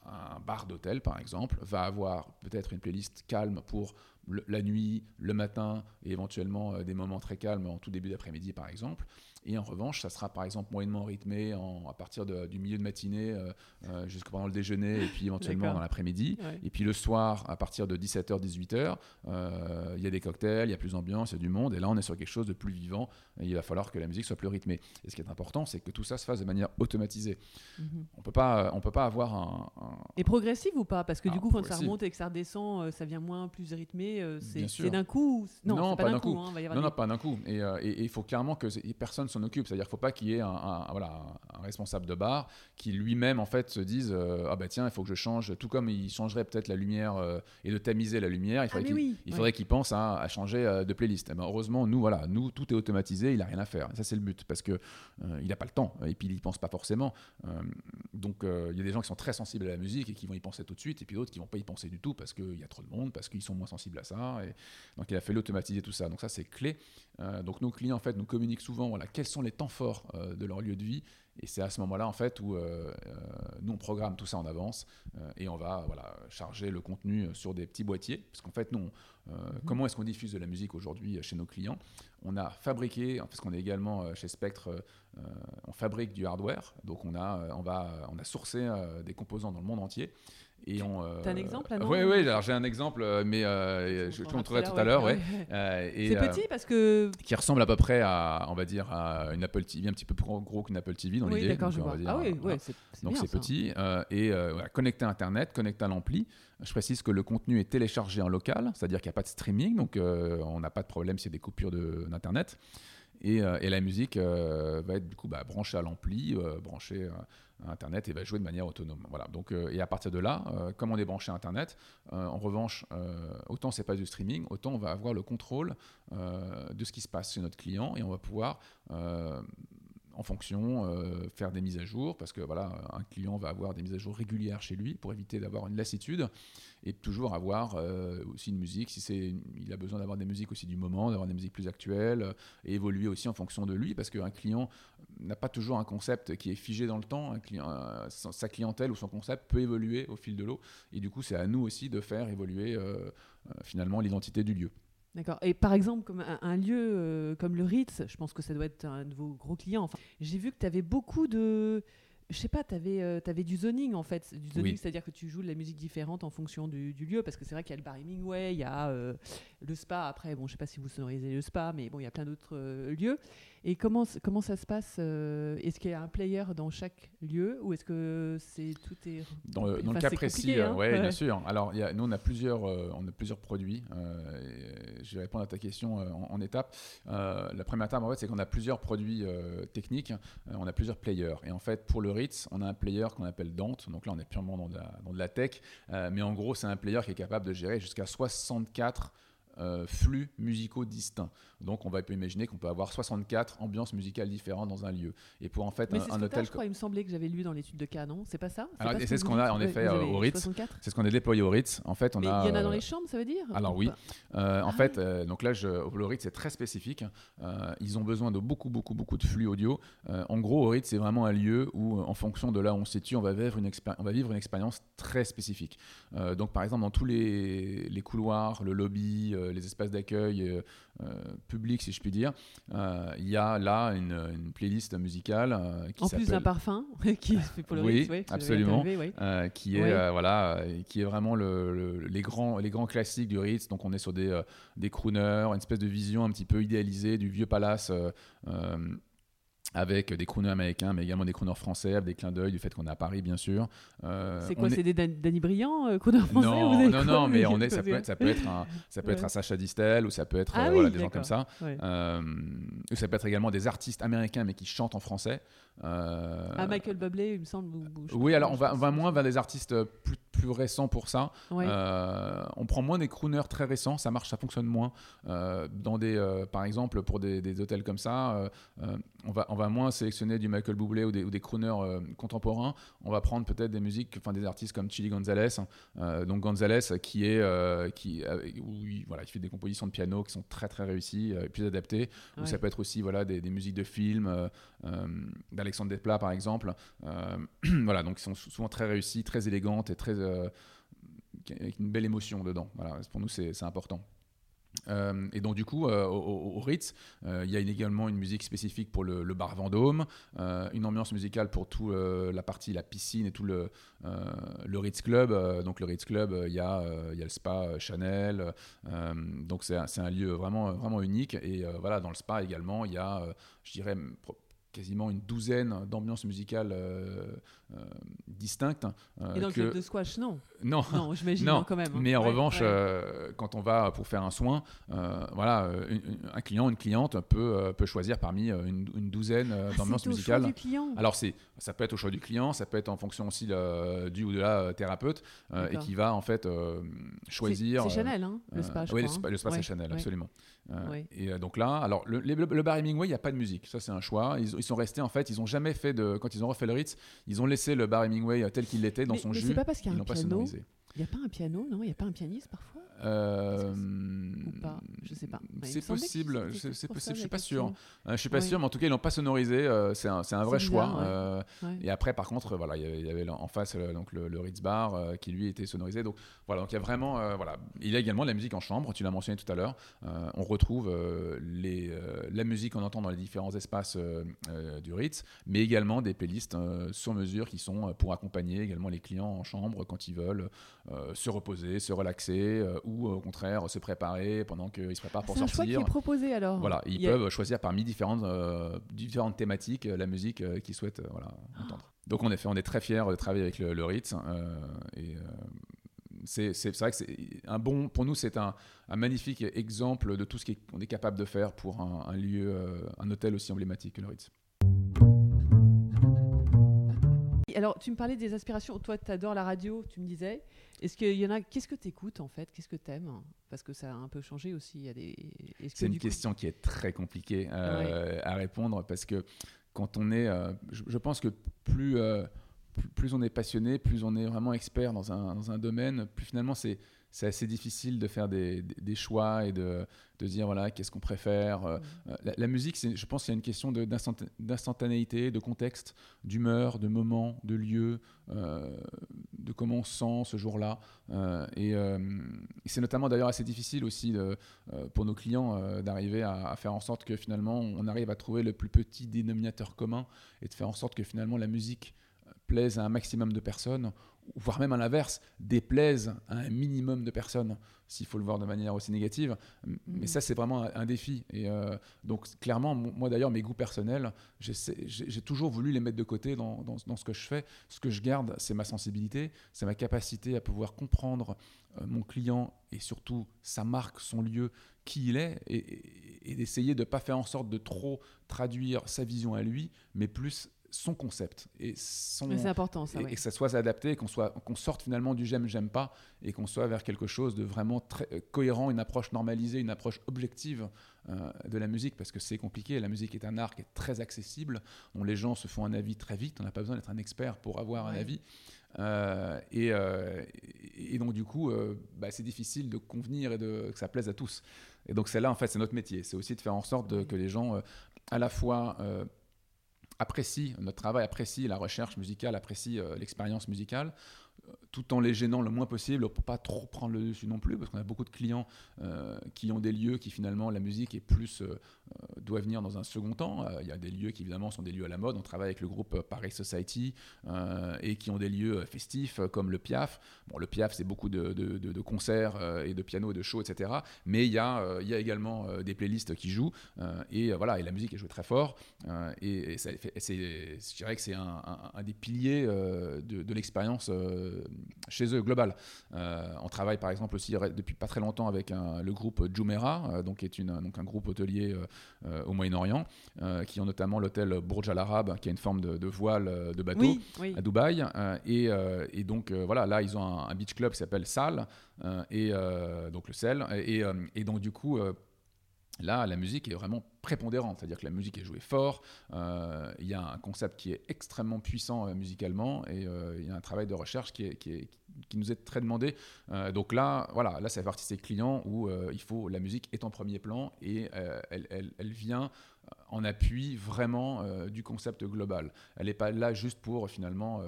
Speaker 2: Un bar d'hôtel, par exemple, va avoir peut-être une playlist calme pour la nuit, le matin et éventuellement des moments très calmes en tout début d'après-midi par exemple. Et en revanche, ça sera par exemple moyennement rythmé à partir du milieu de matinée euh, euh, pendant le déjeuner et puis éventuellement dans l'après-midi. Et puis le soir, à partir de 17h, 18h, euh, il y a des cocktails, il y a plus d'ambiance, il y a du monde. Et là, on est sur quelque chose de plus vivant. Et il va falloir que la musique soit plus rythmée. Et ce qui est important, c'est que tout ça se fasse de manière automatisée. Mhm. On peut pas, on peut pas avoir un,
Speaker 1: Et progressif ou pas? Parce que du coup, quand ça remonte et que ça redescend, ça vient moins plus rythmé. c'est d'un coup
Speaker 2: Non, pas, d'un coup. Hein, non, non, pas d'un coup. Et il faut clairement que personne s'en occupe. C'est-à-dire qu'il ne faut pas qu'il y ait un, voilà, un, responsable de bar qui lui-même en fait se dise euh, ah bah tiens il faut que je change tout comme il changerait peut-être la lumière euh, et de tamiser la lumière il faudrait ah, qu'il il faudrait qu'il pense à, changer euh, de playlist. Eh ben, heureusement nous voilà nous tout est automatisé il a rien à faire. Et ça c'est le but parce que il n'a pas le temps et puis il y pense pas forcément. donc il y a des gens qui sont très sensibles à la musique et qui vont y penser tout de suite et puis d'autres qui vont pas y penser du tout parce qu'il y a trop de monde parce qu'ils sont moins sensibles à ça. Et donc il a fait l'automatiser tout ça. Donc ça c'est clé. donc nos clients en fait nous communiquent souvent voilà quels sont les temps forts de leur lieu de vie. Et c'est à ce moment-là, en fait, où euh, euh, nous, on programme tout ça en avance euh, et on va voilà, charger le contenu sur des petits boîtiers. Parce qu'en fait, nous, mhm. comment est-ce qu'on diffuse de la musique aujourd'hui chez nos clients? On a fabriqué, parce qu'on est également chez Spectre, on fabrique du hardware. Donc, on a, on va, on a sourcé des composants dans le monde entier.
Speaker 1: Et on, T'as un exemple
Speaker 2: Oui, oui, alors j'ai un exemple, mais je te montrerai tout à l'heure. Ouais.
Speaker 1: c'est petit parce que.
Speaker 2: Qui ressemble à peu près à, on va dire, à une Apple TV, un petit peu plus gros qu'une Apple TV dans
Speaker 1: oui,
Speaker 2: l'idée.
Speaker 1: D'accord, je vois. ah oui, ouais, c'est,
Speaker 2: Donc c'est petit. et connecté à Internet, connecté à l'ampli. Je précise que le contenu est téléchargé en local, c'est-à-dire qu'il n'y a pas de streaming, donc on n'a pas de problème s'il y a des coupures d'Internet. Et, et, la musique va être du coup bah, branchée à l'ampli, branchée Internet et va jouer de manière autonome. Euh, et à partir de là, euh, comme on est branché à Internet, euh, en revanche, autant c'est pas du streaming, autant on va avoir le contrôle de ce qui se passe chez notre client et on va pouvoir en fonction, faire des mises à jour, parce que voilà, un client va avoir des mises à jour régulières chez lui pour éviter d'avoir une lassitude et toujours avoir aussi une musique, si c'est, il a besoin d'avoir des musiques aussi du moment, d'avoir des musiques plus actuelles, et évoluer aussi en fonction de lui, parce qu'un client n'a pas toujours un concept qui est figé dans le temps. Euh, sa clientèle ou son concept peut évoluer au fil de l'eau. Et du coup, c'est à nous aussi de faire évoluer euh, euh, finalement l'identité du lieu.
Speaker 1: D'accord. Et par exemple, comme un, lieu comme le Ritz, je pense que ça doit être un de vos gros clients. Enfin, J'ai vu que tu avais beaucoup de, je sais pas, tu avais, euh, du zoning en fait. Du zoning, c'est-à-dire que tu joues de la musique différente en fonction du, lieu, parce que c'est vrai qu'il y a le bar Hemingway, il y a euh, le spa après, bon, je sais pas si vous sonorisez le spa, mais bon, il y a plein d'autres euh, lieux. Et comment, comment ça se passe Est-ce qu'il y a un player dans chaque lieu ou est-ce que c'est tout est
Speaker 2: dans le, dans le cas précis hein ouais, bien sûr. Alors, y a, nous on a plusieurs, on a plusieurs produits. je vais répondre à ta question en, en étapes. la première étape en fait, c'est qu'on a plusieurs produits techniques, on a plusieurs players. Et en fait, pour le on a un player qu'on appelle Dante. Donc là, on est purement dans de la, dans de la tech. Euh, mais en gros, c'est un player qui est capable de gérer jusqu'à 64 euh, flux musicaux distincts. Donc on va peut imaginer qu'on peut avoir 64 ambiances musicales différentes dans un lieu. Et pour en fait un, hôtel,
Speaker 1: je crois, il me semblait que j'avais lu dans l'étude de cas, non? C'est pas ça?
Speaker 2: C'est ce qu'on a en effet euh, au Ritz. C'est ce qu'on a déployé au Ritz. En fait, on
Speaker 1: a. Il y en a dans les chambres, ça veut dire?
Speaker 2: Alors oui. Euh, en ah fait, donc là, je, au Ritz, c'est très spécifique. ils ont besoin de beaucoup, beaucoup, beaucoup de flux audio. en gros, au Ritz, c'est vraiment un lieu où, en fonction de là où on se situe, on va vivre une, on va vivre une expérience très spécifique. donc par exemple, dans tous les, les couloirs, le lobby, les espaces d'accueil euh, euh, public, si je puis dire, euh, il y a là une, playlist musicale qui
Speaker 1: En plus d'un parfum qui fait pour le
Speaker 2: oui, absolument, qui est voilà, qui est vraiment le, les grands les grands classiques du Ritz. Donc on est sur des des crooners, une espèce de vision un petit peu idéalisée du vieux palace avec des crooners américains, mais également des crooners français, avec des clins d'œil du fait qu'on est à Paris, bien sûr.
Speaker 1: Euh, c'est quoi C'est des Danny Briand, euh, crooners français
Speaker 2: Non, non, non, mais on est, ça, peut être, ça peut être un, ça peut être un Sacha Distel ou ça peut être ah euh, voilà, des gens comme ça. ou ça peut être également des artistes américains, mais qui chantent en français.
Speaker 1: ah, Michael Bublé, il me semble.
Speaker 2: oui, alors on va, on va moins vers des artistes plus, plus récents pour ça. on prend moins des crooners très récents, ça marche, ça fonctionne moins. dans des, par exemple, pour des, des hôtels comme ça, on va, on va moins sélectionner du Michael Bublé ou des, ou des crooners euh, contemporains. On va prendre peut-être des musiques, enfin des artistes comme Chili Gonzalez. Euh, donc Gonzalez qui est, euh, qui, voilà, qui fait des compositions de piano qui sont très très réussies, et plus adaptées. Ou ça peut être aussi voilà des, musiques de films d'Alexandre Desplat par exemple. voilà, donc qui sont souvent très réussies, très élégantes et très avec une belle émotion dedans. Voilà, pour nous, c'est important. Euh, et donc du coup, euh, au, Ritz, euh, il y a également une musique spécifique pour le, bar Vendôme, une ambiance musicale pour tout la partie la piscine et tout le, le Ritz Club. donc le Ritz Club, il y, a, y a le spa Chanel. donc c'est un, un, lieu vraiment vraiment unique. Et voilà, dans le spa également, il y a, je dirais quasiment une douzaine d'ambiances musicales euh, euh, distinctes.
Speaker 1: Euh, et dans le club de squash, non
Speaker 2: Non,
Speaker 1: non j'imagine quand même. Hein.
Speaker 2: Mais en revanche, quand on va pour faire un soin, voilà, un client, une cliente peut, peut choisir parmi une, douzaine
Speaker 1: ah,
Speaker 2: d'ambiances musicales.
Speaker 1: Du client.
Speaker 2: Alors c'est, ça peut être au choix du client, ça peut être en fonction aussi du ou de la thérapeute, et qui va en fait choisir.
Speaker 1: C'est Chanel, hein, le spa.
Speaker 2: oui, le spa, c'est Chanel, absolument. Et donc là, alors le, le bar Hemingway, il n'y a pas de musique, ça c'est un choix. Ils, ils sont restés en fait, ils ont jamais fait de quand ils ont refait le Ritz, ils ont laissé le bar Hemingway tel qu'il était dans son
Speaker 1: mais
Speaker 2: jus.
Speaker 1: C'est pas parce qu'il y a un piano. Il n'y a pas un piano, non? Il n'y a pas un pianiste parfois?
Speaker 2: Euh,
Speaker 1: Ou pas? Je sais pas.
Speaker 2: c'est possible, c'est possible, je suis pas sûr. je suis pas sûr, mais en tout cas, ils l'ont pas sonorisé. Euh, c'est un, un, vrai choix. Euh, et après, par contre, voilà, il y avait en face donc le, Ritz Bar qui lui était sonorisé. Donc voilà, donc il y a vraiment, voilà, il y a également la musique en chambre. Tu l'as mentionné tout à l'heure. on retrouve les, la musique qu'on entend dans les différents espaces du Ritz, mais également des playlists sur mesure qui sont pour accompagner également les clients en chambre quand ils veulent se reposer, se relaxer ou au contraire se préparer pendant qu'ils se préparent pour sortir.
Speaker 1: C'est un choix qui est proposé alors.
Speaker 2: Voilà, ils peuvent choisir parmi différentes, euh, différentes thématiques euh, la musique euh, qu'ils souhaitent voilà, entendre. Donc en effet, on est très fiers de travailler avec le, le Ritz et c'est vrai que c'est un bon pour nous c'est un, un, magnifique exemple de tout ce qu'on est, est, capable de faire pour un, un lieu un hôtel aussi emblématique que le Ritz.
Speaker 1: Alors, tu me parlais des aspirations. Toi, tu adores la radio, tu me disais. Est-ce qu'il y en a Qu'est-ce que tu écoutes en fait? Qu'est-ce que tu aimes Parce que ça a un peu changé aussi.
Speaker 2: C'est une question qui est très compliquée euh, à répondre parce que quand on est, euh, je, pense que plus, euh, plus, on est passionné, plus on est vraiment expert dans un, dans un domaine, plus finalement c'est c'est assez difficile de faire des, des, choix et de, de dire voilà qu'est-ce qu'on préfère. Euh, mm. euh, la, musique, je pense qu'il y a une question d'instantanéité, de, contexte, d'humeur, de moment, de lieu, euh, de comment on se sent ce jour-là. et, c'est notamment d'ailleurs assez difficile aussi de, pour nos clients d'arriver à, à, faire en sorte que finalement on arrive à trouver le plus petit dénominateur commun et de faire en sorte que finalement la musique plaise à un maximum de personnes voire même à l'inverse, déplaise à un minimum de personnes, s'il faut le voir de manière aussi négative. Mais mm. ça, c'est vraiment un, défi. Et euh, donc, clairement, moi d'ailleurs, mes goûts personnels, j'ai toujours voulu les mettre de côté dans, dans, ce que je fais. Ce que je garde, c'est ma sensibilité, c'est ma capacité à pouvoir comprendre euh, mon client et surtout sa marque, son lieu, qui il est, et, et d'essayer de ne pas faire en sorte de trop traduire sa vision à lui, mais plus son concept et son
Speaker 1: c'est important ça,
Speaker 2: et, que ça soit adapté qu'on soit qu'on sorte finalement du j'aime j'aime pas et qu'on soit vers quelque chose de vraiment très euh, cohérent une approche normalisée une approche objective euh, de la musique parce que c'est compliqué. La musique est un art qui est très accessible. Dont les gens se font un avis très vite. On n'a pas besoin d'être un expert pour avoir un avis. Euh, et, et, donc du coup bah, c'est difficile de convenir et de que ça plaise à tous. Et donc c'est là en fait c'est notre métier. C'est aussi de faire en sorte de, que les gens à la fois apprécie notre travail, apprécie la recherche musicale, apprécie euh, l'expérience musicale, tout en les gênant le moins possible pour pas trop prendre le dessus non plus parce qu'on a beaucoup de clients euh, qui ont des lieux qui finalement la musique est plus euh, euh, doit venir dans un second temps. Il y a des lieux qui évidemment sont des lieux à la mode. On travaille avec le groupe Paris Society et qui ont des lieux festifs comme le Piaf. Bon le Piaf c'est beaucoup de, concerts et de piano et de shows etc mais il y a également des playlists qui jouent et voilà et la musique est jouée très fort et, je dirais que c'est un, des piliers de, l'expérience chez eux global. Euh, on travaille par exemple aussi depuis pas très longtemps avec le groupe Jumeirah, euh, donc qui est une, donc un groupe hôtelier euh, au Moyen-Orient, qui ont notamment l'hôtel Burj Al Arab, qui a une forme de, voile de bateau à Dubaï. Et, donc voilà, là ils ont un, beach club qui s'appelle Sal, et donc le sel, et, et donc du coup Là, la musique est vraiment prépondérante, c'est-à-dire que la musique est jouée fort, euh, il y a un concept qui est extrêmement puissant euh, musicalement et euh, il y a un travail de recherche qui, qui, nous est très demandé. donc là, voilà, là, c'est partie de ces clients où il faut la musique est en premier plan et elle, vient en appui vraiment du concept global. Elle n'est pas là juste pour finalement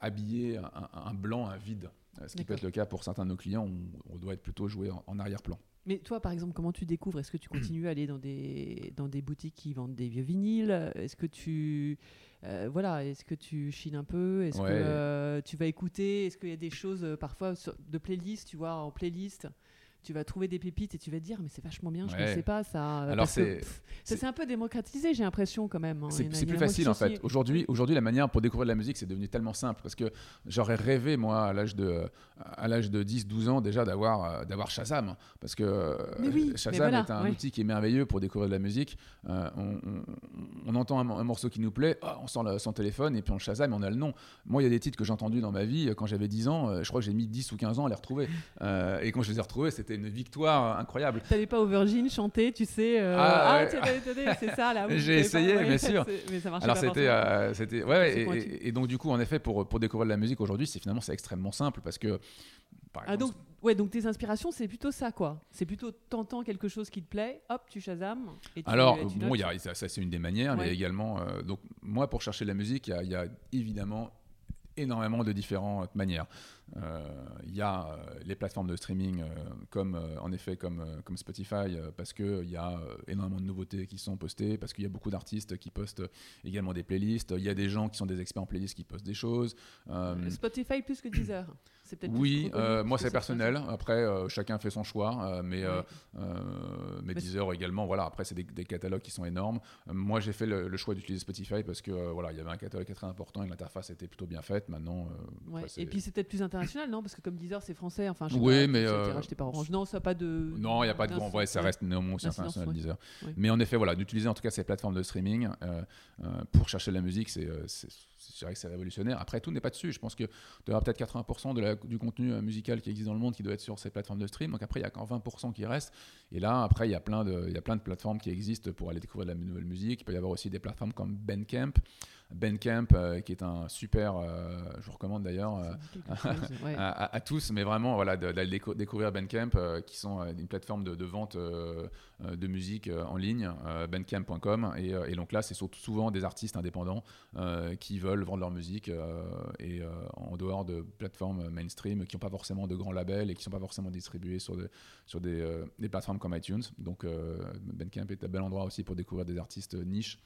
Speaker 2: habiller un, blanc, un vide. ce qui peut être le cas pour certains de nos clients, on, on doit être plutôt joué en, arrière-plan.
Speaker 1: Mais toi, par exemple, comment tu découvres? Est-ce que tu continues à aller dans des, dans des boutiques qui vendent des vieux vinyles? Est-ce que tu voilà, est-ce que tu chines un peu? Est-ce que tu vas écouter? Est-ce qu'il y a des choses parfois de playlist, tu vois, en playlist? Tu vas trouver des pépites et tu vas te dire mais c'est vachement bien, je ne sais pas ça.
Speaker 2: Alors c'est
Speaker 1: ça s'est un peu démocratisé, j'ai l'impression quand même. Hein.
Speaker 2: C'est plus facile en fait. Aujourd'hui, aujourd'hui la manière pour découvrir de la musique c'est devenu tellement simple parce que j'aurais rêvé moi à l'âge de à l'âge de 10 12 ans déjà d'avoir euh, d'avoir Shazam parce que Shazam est un outil qui est merveilleux pour découvrir de la musique. Euh, on, entend un, morceau qui nous plaît, oh, on sent son téléphone et puis on Shazam et on a le nom. Moi, il y a des titres que j'ai entendus dans ma vie euh, quand j'avais 10 ans, je crois que j'ai mis 10 ou 15 ans à les retrouver. et quand je les ai retrouvés, c'était c'était une victoire incroyable.
Speaker 1: T'allais pas au Virgin chanter, tu sais euh, Ah, ah c'est ça là.
Speaker 2: J'ai essayé, bien sûr. Mais ça marchait Alors c'était, euh, c'était, ouais, et, donc du coup, en effet, pour pour découvrir de la musique aujourd'hui, c'est finalement c'est extrêmement simple parce que.
Speaker 1: ah donc ouais, donc tes inspirations, c'est plutôt ça quoi. C'est plutôt t'entends quelque chose qui te plaît, hop, tu shazam.
Speaker 2: Et tu, Alors bon, y a, ça, ça c'est une des manières, mais également euh, donc moi pour chercher de la musique, il y, y, a évidemment énormément de différentes manières. Euh, il y a euh, les plateformes de streaming euh, comme en effet comme, comme Spotify parce qu'il y a énormément de nouveautés qui sont postées, parce qu'il y a beaucoup d'artistes qui postent également des playlists. Il y a des gens qui sont des experts en playlist qui postent des choses.
Speaker 1: Spotify plus que Deezer
Speaker 2: oui, euh, moi c'est personnel. Après, euh, chacun fait son choix, euh, mais, mais Deezer également. Voilà, après c'est des, catalogues qui sont énormes. moi j'ai fait le, choix d'utiliser Spotify parce que voilà, il y avait un catalogue très important et l'interface était plutôt bien faite. Maintenant,
Speaker 1: et puis c'est peut-être plus international, non? Parce que comme Deezer c'est français. Enfin,
Speaker 2: je sais oui, mais
Speaker 1: racheté par Orange. Non, ça n'a pas de.
Speaker 2: Non, il n'y a pas de. Bon, ouais, ça reste néanmoins aussi international Deezer. Mais en effet, voilà, d'utiliser en tout cas ces plateformes de streaming pour chercher de la musique, c'est je dirais que c'est révolutionnaire. Après, tout n'est pas dessus. Je pense que tu auras peut-être 80% de la, du contenu euh, musical qui existe dans le monde qui doit être sur ces plateformes de stream. Donc après, il y a quand 20% qui restent. Et là, après, il y, a plein de, il y a plein de plateformes qui existent pour aller découvrir de la nouvelle musique. Il peut y avoir aussi des plateformes comme Bandcamp. Bandcamp, euh, qui est un super, euh, je vous recommande d'ailleurs à, tous, mais vraiment voilà, d'aller découvrir Bandcamp, qui sont une plateforme de, vente de musique en ligne, bandcamp.com. Et, et, donc là, c'est souvent des artistes indépendants qui veulent vendre leur musique et en dehors de plateformes mainstream qui n'ont pas forcément de grands labels et qui ne sont pas forcément distribués sur, sur des, des, plateformes comme iTunes. Donc Bandcamp est un bel endroit aussi pour découvrir des artistes niches.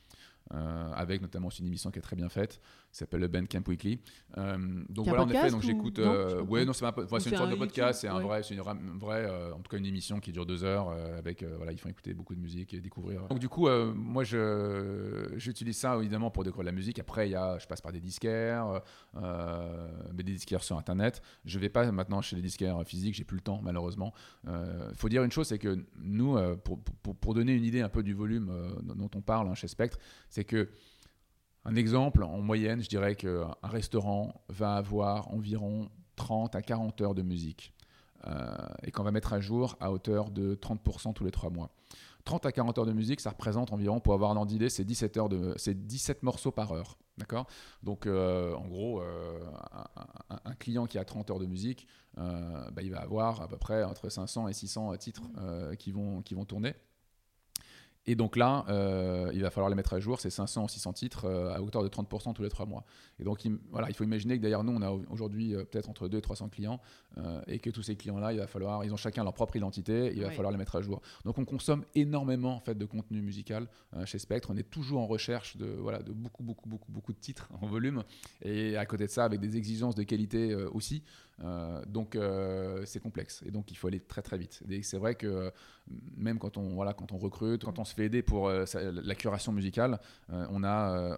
Speaker 2: Euh, avec notamment une émission qui est très bien faite, qui s'appelle le Bandcamp Weekly. Euh, donc voilà, en effet, donc j'écoute. Euh, ouais, non, c'est une sorte de podcast, c'est un vrai, c'est une vraie, en tout cas une émission qui dure deux heures avec, voilà, ils font écouter beaucoup de musique et découvrir. Donc du coup, moi, je, j'utilise ça évidemment pour découvrir la musique. Après, il y a, je passe par des disquaires, mais des disquaires sur Internet. Je vais pas maintenant chez les disquaires physiques, j'ai plus le temps malheureusement. Il faut dire une chose, c'est que nous, pour, pour, pour, donner une idée un peu du volume dont on parle hein, chez Spectre, c'est que, un exemple, en moyenne, je dirais qu'un restaurant va avoir environ 30 à 40 heures de musique euh, et qu'on va mettre à jour à hauteur de 30% tous les 3 mois. 30 à 40 heures de musique, ça représente environ, pour avoir un ordre d'idée, c'est 17, heures de, 17 morceaux par heure. Donc, euh, en gros, euh, un, client qui a 30 heures de musique, bah, il va avoir à peu près entre 500 et 600 titres qui, qui vont tourner. Et donc là, euh, il va falloir les mettre à jour, c'est 500 ou 600 titres euh, à hauteur de 30% tous les 3 mois. Et donc il, voilà, il faut imaginer que d'ailleurs nous, on a aujourd'hui euh, peut-être entre 200 et 300 clients, et que tous ces clients-là, il va falloir, ils ont chacun leur propre identité, il va falloir les mettre à jour. Donc on consomme énormément en fait de contenu musical chez Spectre. On est toujours en recherche de voilà de beaucoup beaucoup beaucoup beaucoup de titres en volume, et à côté de ça avec des exigences de qualité aussi. Donc c'est complexe, et donc il faut aller très très vite. C'est vrai que même quand on voilà quand on recrute, quand on se fait aider pour euh, la curation musicale. Euh, on, a, euh,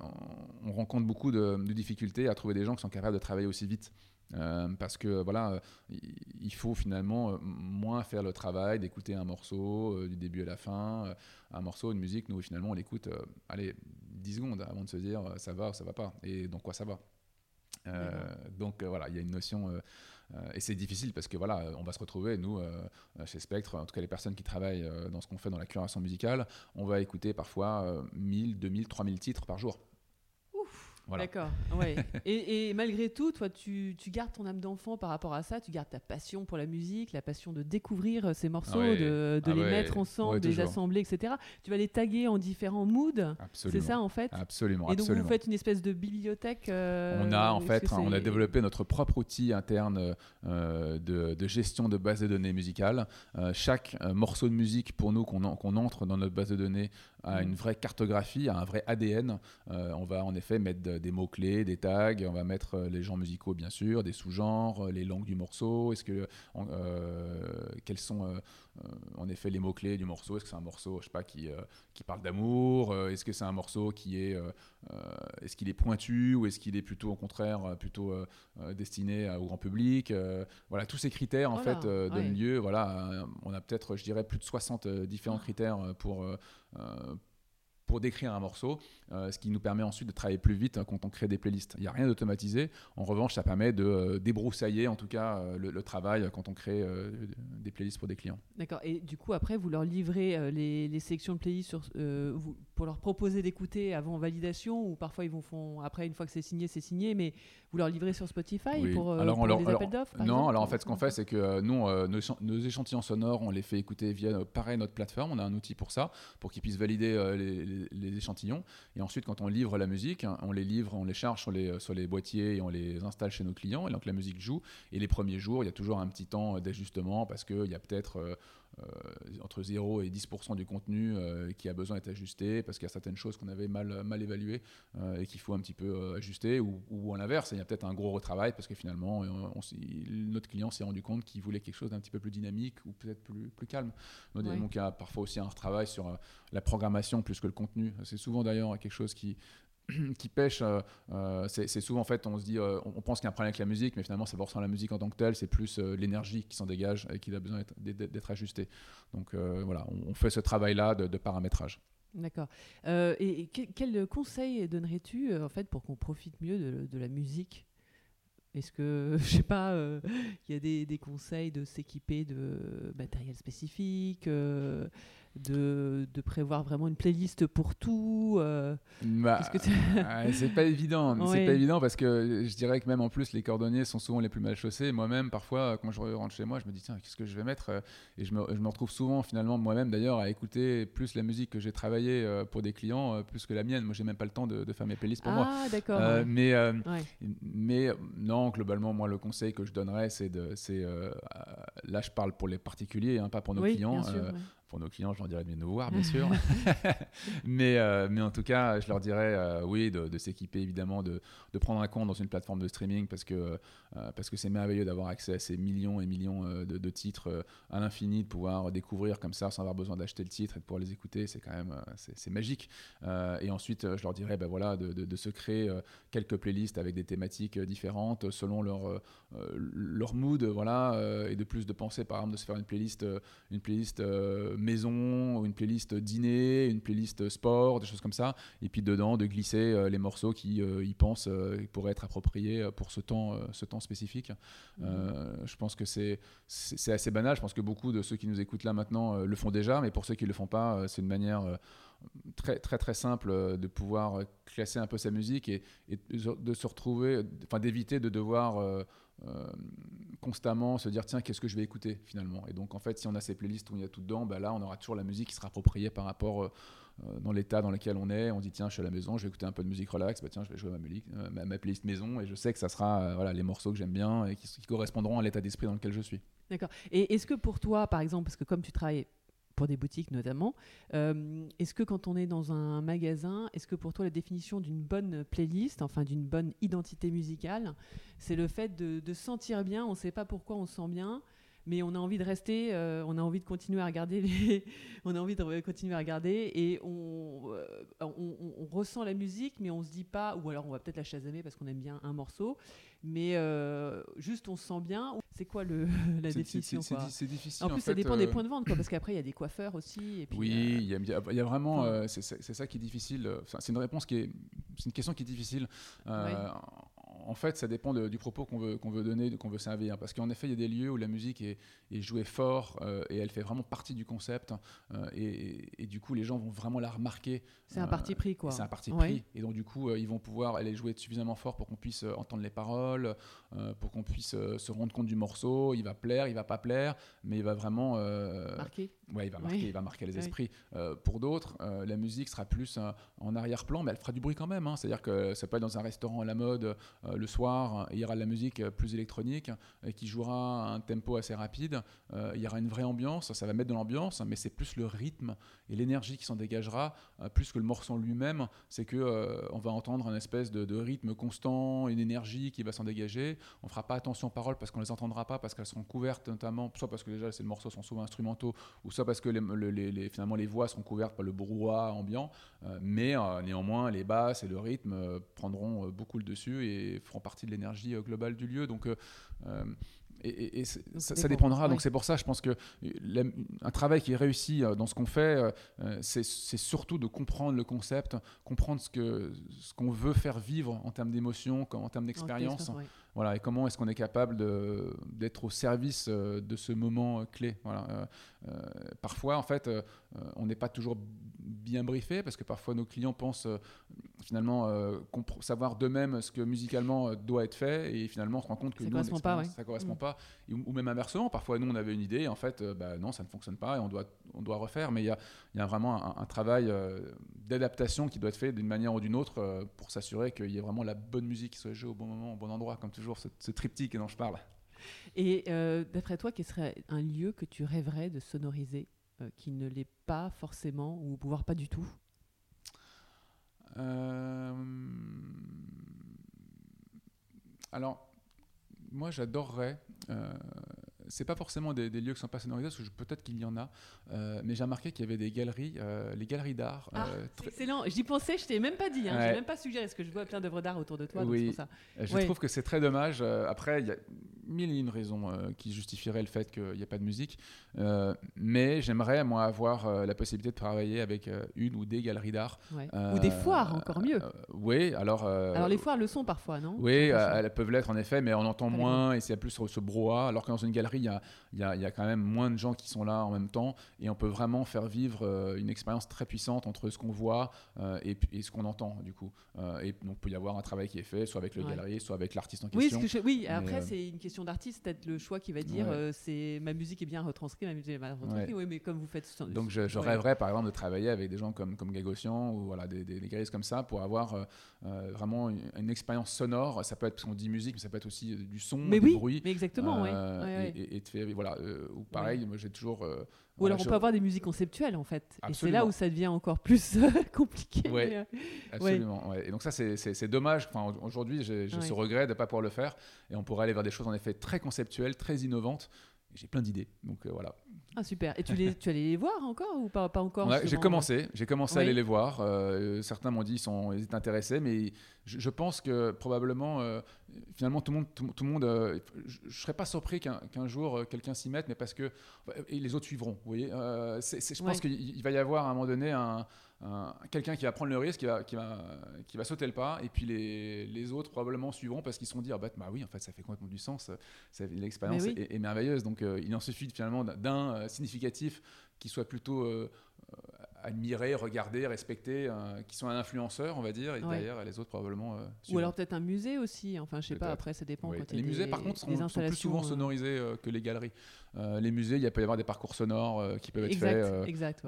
Speaker 2: on rencontre beaucoup de, difficultés à trouver des gens qui sont capables de travailler aussi vite. parce que voilà, il faut finalement moins faire le travail d'écouter un morceau du début à la fin, un morceau, une musique. Nous, finalement, on l'écoute, allez, 10 secondes avant de se dire ça va ou ça va pas, et donc quoi ça va? Donc voilà, il y a une notion euh, et c'est difficile parce que voilà, on va se retrouver, nous, euh, chez Spectre, en tout cas les personnes qui travaillent euh, dans ce qu'on fait dans la curation musicale, on va écouter parfois 1000, 2000, 3000 titres par jour.
Speaker 1: D'accord. Ouais. et, et, malgré tout, toi, tu, tu gardes ton âme d'enfant par rapport à ça. Tu gardes ta passion pour la musique, la passion de découvrir ces morceaux, de, de ah les mettre ensemble, de les assembler, etc. Tu vas les taguer en différents moods. C'est ça en fait?
Speaker 2: Absolument.
Speaker 1: Et donc vous faites une espèce de bibliothèque.
Speaker 2: on a en fait, on a développé notre propre outil interne de, de, gestion de base de données musicales. chaque morceau de musique pour nous qu'on entre dans notre base de données a une vraie cartographie, a un vrai ADN. Euh, on va en effet mettre des mots-clés, des tags, on va mettre euh, les genres musicaux bien sûr, des sous-genres, euh, les langues du morceau, est-ce que, quels sont en effet les mots-clés du morceau, est-ce que c'est un morceau je sais pas, qui, qui parle d'amour, est-ce que c'est un morceau qui est, est-ce qu'il est pointu ou est-ce qu'il est plutôt au contraire plutôt destiné au grand public. voilà, tous ces critères en fait donnent lieu, voilà, on a peut-être je dirais plus de 60 différents critères pour euh, pour décrire un morceau, euh, ce qui nous permet ensuite de travailler plus vite hein, quand on crée des playlists. Il n'y a rien d'automatisé. En revanche, ça permet de euh, débroussailler en tout cas le, travail quand on crée des playlists pour des clients.
Speaker 1: D'accord. Et du coup, après, vous leur livrez les, sélections de playlists sur, vous, pour leur proposer d'écouter avant validation ou parfois ils vont font après une fois que c'est signé, c'est signé, mais vous leur livrez sur Spotify pour, alors, on les appels d'offres
Speaker 2: Non, alors en fait, ce qu'on fait, c'est que nous, nos, échantillons sonores, on les fait écouter via pareil notre plateforme. On a un outil pour ça, pour qu'ils puissent valider les les, échantillons. Et ensuite, quand on livre la musique, hein, on les livre, on les charge sur les, sur les boîtiers et on les installe chez nos clients. Et donc la musique joue. Et les premiers jours, il y a toujours un petit temps d'ajustement parce qu'il y a peut-être euh, euh, entre 0 et 10% du contenu euh, qui a besoin d'être ajusté parce qu'il y a certaines choses qu'on avait mal, mal évaluées euh, et qu'il faut un petit peu ajuster ou, ou à l'inverse, il y a peut-être un gros retravail parce que finalement notre client s'est rendu compte qu'il voulait quelque chose d'un petit peu plus dynamique ou peut-être plus, plus calme. Donc, il y a parfois aussi un retravail sur la programmation plus que le contenu. C'est souvent d'ailleurs quelque chose qui, qui pêche, euh, euh, c'est souvent en fait, on se dit, euh, on, pense qu'il y a un problème avec la musique, mais finalement, ça pas la musique en tant que telle, c'est plus l'énergie qui s'en dégage et qui a besoin d'être ajustée. Donc voilà, on, fait ce travail-là de, paramétrage.
Speaker 1: D'accord. et, quel conseil donnerais-tu en fait pour qu'on profite mieux de, la musique? Est-ce que, je sais pas, il y a des conseils de s'équiper de matériel spécifique de, de, prévoir vraiment une playlist pour tout
Speaker 2: euh, bah, C'est pas évident. C'est pas évident parce que je dirais que même en plus, les cordonniers sont souvent les plus mal chaussés. Moi-même, parfois, quand je rentre chez moi, je me dis tiens, qu'est-ce que je vais mettre Et je me, je me, retrouve souvent, finalement, moi-même d'ailleurs, à écouter plus la musique que j'ai travaillée euh, pour des clients, euh, plus que la mienne. Moi, j'ai même pas le temps de, de faire mes playlists pour moi.
Speaker 1: Ah, d'accord.
Speaker 2: Mais, mais non, globalement, moi, le conseil que je donnerais, c'est de. là, je parle pour les particuliers, hein, pas pour nos clients. Pour nos clients, je leur dirais de venir nous voir, bien sûr. mais, euh, mais en tout cas, je leur dirais, euh, oui, de, s'équiper évidemment, de, de, prendre un compte dans une plateforme de streaming parce que euh, parce que c'est merveilleux d'avoir accès à ces millions et millions de, titres à l'infini, de pouvoir découvrir comme ça sans avoir besoin d'acheter le titre et de pouvoir les écouter, c'est quand même c'est magique. et ensuite, je leur dirais, ben voilà, de, se créer quelques playlists avec des thématiques différentes selon leur leur mood, voilà, et de plus de penser par exemple de se faire une playlist une playlist maison, une playlist dîner, une playlist sport, des choses comme ça, et puis dedans de glisser euh, les morceaux qui euh, y pensent euh, pourraient être appropriés pour ce temps, ce temps spécifique. Mhm. je pense que c'est c'est assez banal. Je pense que beaucoup de ceux qui nous écoutent là maintenant le font déjà, mais pour ceux qui ne le font pas, c'est une manière très très très simple de pouvoir classer un peu sa musique et, et de se retrouver, enfin d'éviter de devoir euh, constamment se dire tiens qu'est-ce que je vais écouter finalement? Et donc en fait si on a ces playlists où il y a tout dedans bah là on aura toujours la musique qui sera appropriée par rapport euh, euh, dans l'état dans lequel on est. On dit tiens je suis à la maison je vais écouter un peu de musique relax bah tiens je vais jouer ma, ma, playlist maison et je sais que ça sera voilà les morceaux que j'aime bien et qui, qui correspondront à l'état d'esprit dans lequel je suis.
Speaker 1: D'accord. Et est-ce que pour toi, par exemple, parce que comme tu travailles pour des boutiques notamment. Euh, est-ce que quand on est dans un magasin, est-ce que pour toi la définition d'une bonne playlist, enfin d'une bonne identité musicale, c'est le fait de, de sentir bien, on ne sait pas pourquoi on se sent bien, mais on a envie de rester, euh, on a envie de continuer à regarder, les on a envie de continuer à regarder et on, euh, on, ressent la musique, mais on se dit pas, ou alors on va peut-être la chasamer parce qu'on aime bien un morceau, mais euh, juste on se sent bien. C'est quoi le, la définition
Speaker 2: C'est difficile.
Speaker 1: En plus,
Speaker 2: ça
Speaker 1: dépend des points de vente, quoi, parce qu'après il y a des coiffeurs aussi. Et puis,
Speaker 2: oui, il y, y, a vraiment, c'est ça qui est difficile. c'est une réponse qui est, c'est une question qui est difficile en fait, ça dépend du propos qu'on veut, qu'on veut donner, qu'on veut servir. Parce qu'en effet, il y a des lieux où la musique est, jouée fort et elle fait vraiment partie du concept. Et, du coup, les gens vont vraiment la remarquer.
Speaker 1: C'est un parti pris, quoi.
Speaker 2: C'est un parti pris. Et donc, du coup, ils vont pouvoir aller jouer suffisamment fort pour qu'on puisse entendre les paroles, pour qu'on puisse se rendre compte du morceau. Il va plaire, il va pas plaire, mais il va vraiment.
Speaker 1: marquer.
Speaker 2: Ouais, il va marquer, il va marquer les esprits. pour d'autres, la musique sera plus en arrière-plan, mais elle fera du bruit quand même. Hein. C'est-à-dire que ça peut être dans un restaurant à la mode euh, le soir, il y aura de la musique plus électronique et qui jouera un tempo assez rapide. Euh, il y aura une vraie ambiance, ça va mettre de l'ambiance, mais c'est plus le rythme et l'énergie qui s'en dégagera, euh, plus que le morceau lui-même. C'est que on va entendre un espèce de, rythme constant, une énergie qui va s'en dégager. On fera pas attention aux paroles parce qu'on les entendra pas, parce qu'elles seront couvertes notamment, soit parce que déjà ces morceaux sont souvent instrumentaux, ou soit parce que les, finalement les voix seront couvertes par le brouhaha ambiant. mais néanmoins, les basses et le rythme prendront beaucoup le dessus et feront partie de l'énergie euh, globale du lieu. Donc, euh, euh, et, ça, dépendra. Donc c'est pour ça, je pense que un travail qui est réussi dans ce qu'on fait, c'est surtout de comprendre le concept, comprendre ce que ce qu'on veut faire vivre en termes d'émotion, en termes d'expérience. Voilà, et comment est-ce qu'on est capable d'être au service de ce moment clé. Voilà. parfois, en fait, on n'est pas toujours bien briefé parce que parfois nos clients pensent euh, finalement euh, savoir d'eux-mêmes ce que musicalement euh, doit être fait et finalement on se rend compte que
Speaker 1: ça
Speaker 2: nous,
Speaker 1: correspond pas,
Speaker 2: ça correspond mm. pas ou, même inversement parfois nous on avait une idée et en fait bah, non ça ne fonctionne pas et on doit on doit refaire mais il y a, y a, vraiment un, travail d'adaptation qui doit être fait d'une manière ou d'une autre pour s'assurer qu'il y ait vraiment la bonne musique qui soit jouée au bon moment au bon endroit comme toujours ce, ce triptyque dont je parle.
Speaker 1: Et d'après toi quel serait un lieu que tu rêverais de sonoriser euh, qui ne l'est pas forcément ou pouvoir pas du tout?
Speaker 2: Euh, Alors, moi j'adorerais euh, c'est pas forcément des, lieux qui sont pas sonorisés, parce que peut-être qu'il y en a, euh, mais j'ai remarqué qu'il y avait des galeries, euh, les galeries d'art.
Speaker 1: Ah, euh, excellent, j'y pensais, je t'ai même pas dit, hein, ouais. j'ai même pas suggéré, parce que je vois plein d'œuvres d'art autour de toi.
Speaker 2: Oui, ça. je trouve que c'est très dommage. après, il y a mille et une raisons qui justifieraient le fait qu'il n'y a pas de musique, mais j'aimerais, moi, avoir la possibilité de travailler avec une ou des galeries d'art.
Speaker 1: ou des foires, encore mieux.
Speaker 2: oui, alors.
Speaker 1: alors les foires le sont parfois, non?
Speaker 2: Oui, elles peuvent l'être en effet, mais on entend moins et c'est plus sur ce brouhaha, alors que dans une galerie, il y a, quand même moins de gens qui sont là en même temps et on peut vraiment faire vivre euh, une expérience très puissante entre ce qu'on voit euh, et, ce qu'on entend du coup. Euh, et donc il peut y avoir un travail qui est fait, soit avec le galerie, soit avec l'artiste en question.
Speaker 1: Oui après c'est une question d'artiste, peut-être le choix qui va dire c'est ma musique est bien retranscrite, ma musique est mal retranscrite, oui, mais comme vous faites.
Speaker 2: Donc je, rêverais par exemple de travailler avec des gens comme, comme Gagossian ou voilà, des, des, des comme ça pour avoir vraiment une, expérience sonore. Ça peut être, parce qu'on dit musique, mais ça peut être aussi du son,
Speaker 1: mais
Speaker 2: du
Speaker 1: oui,
Speaker 2: bruit.
Speaker 1: Mais exactement, oui
Speaker 2: et, de faire, voilà, euh, ou pareil, moi j'ai toujours.
Speaker 1: Euh, ou alors on peut avoir des musiques conceptuelles en fait. Et c'est là où ça devient encore plus euh, compliqué.
Speaker 2: Oui, absolument. Et donc ça c'est dommage. Enfin, Aujourd'hui j'ai ce regret de ne pas pouvoir le faire. Et on pourrait aller vers des choses en effet très conceptuelles, très innovantes. J'ai plein d'idées. Donc voilà.
Speaker 1: Ah super. Et tu, les, tu allais les voir encore ou pas, pas encore
Speaker 2: J'ai commencé. J'ai commencé à aller les voir. certains m'ont dit qu'ils sont ils étaient intéressés, mais je, pense que probablement finalement, tout le monde, tout, le monde euh, je ne serais pas surpris qu'un jour euh, quelqu'un s'y mette, mais parce que et les autres suivront. Vous voyez, euh, je pense qu'il va y avoir à un moment donné un, quelqu'un qui va prendre le risque, qui va, qui va, qui va sauter le pas, et puis les, les autres probablement suivront parce qu'ils se sont dit ah bah, bah, oui, en fait, ça fait complètement du sens. L'expérience est, merveilleuse. Donc, il en suffit finalement d'un significatif qui soit plutôt admirer, regarder, respecter, euh, qui sont un influenceur, on va dire, et derrière les autres probablement. Euh,
Speaker 1: Ou alors peut-être un musée aussi. Enfin, je sais pas. Après, ça dépend.
Speaker 2: les musées, par contre, sont, sont, plus souvent euh, sonorisés que les galeries. les musées, il peut y avoir des parcours sonores qui peuvent être faits.
Speaker 1: Exact.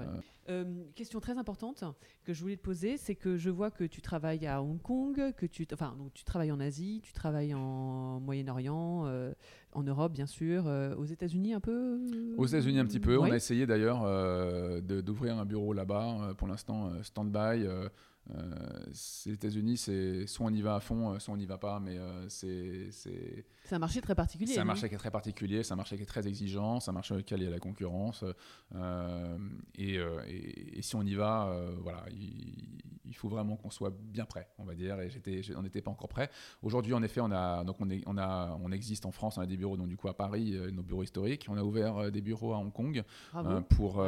Speaker 1: question très importante que je voulais te poser, c'est que je vois que tu travailles à Hong Kong, que tu, enfin, donc, tu travailles en Asie, tu travailles en Moyen-Orient, en Europe, bien sûr, aux États-Unis un peu.
Speaker 2: Aux États-Unis un petit peu. On a essayé d'ailleurs d'ouvrir un bureau là bas euh, pour l'instant, euh, stand-by. Euh, les États-Unis, c'est soit on y va à fond, soit on n'y va pas, mais c'est.
Speaker 1: C'est un marché très particulier.
Speaker 2: C'est un marché qui est très particulier, c'est un marché qui est très exigeant, c'est un marché auquel il y a la concurrence. Et, et, si on y va, voilà, il, il faut vraiment qu'on soit bien prêt, on va dire, et j'étais, on n'était pas encore prêt. Aujourd'hui, en effet, on a, donc on, est, on a, on existe en France, on a des bureaux, donc du coup à Paris, nos bureaux historiques. On a ouvert des bureaux à Hong Kong pour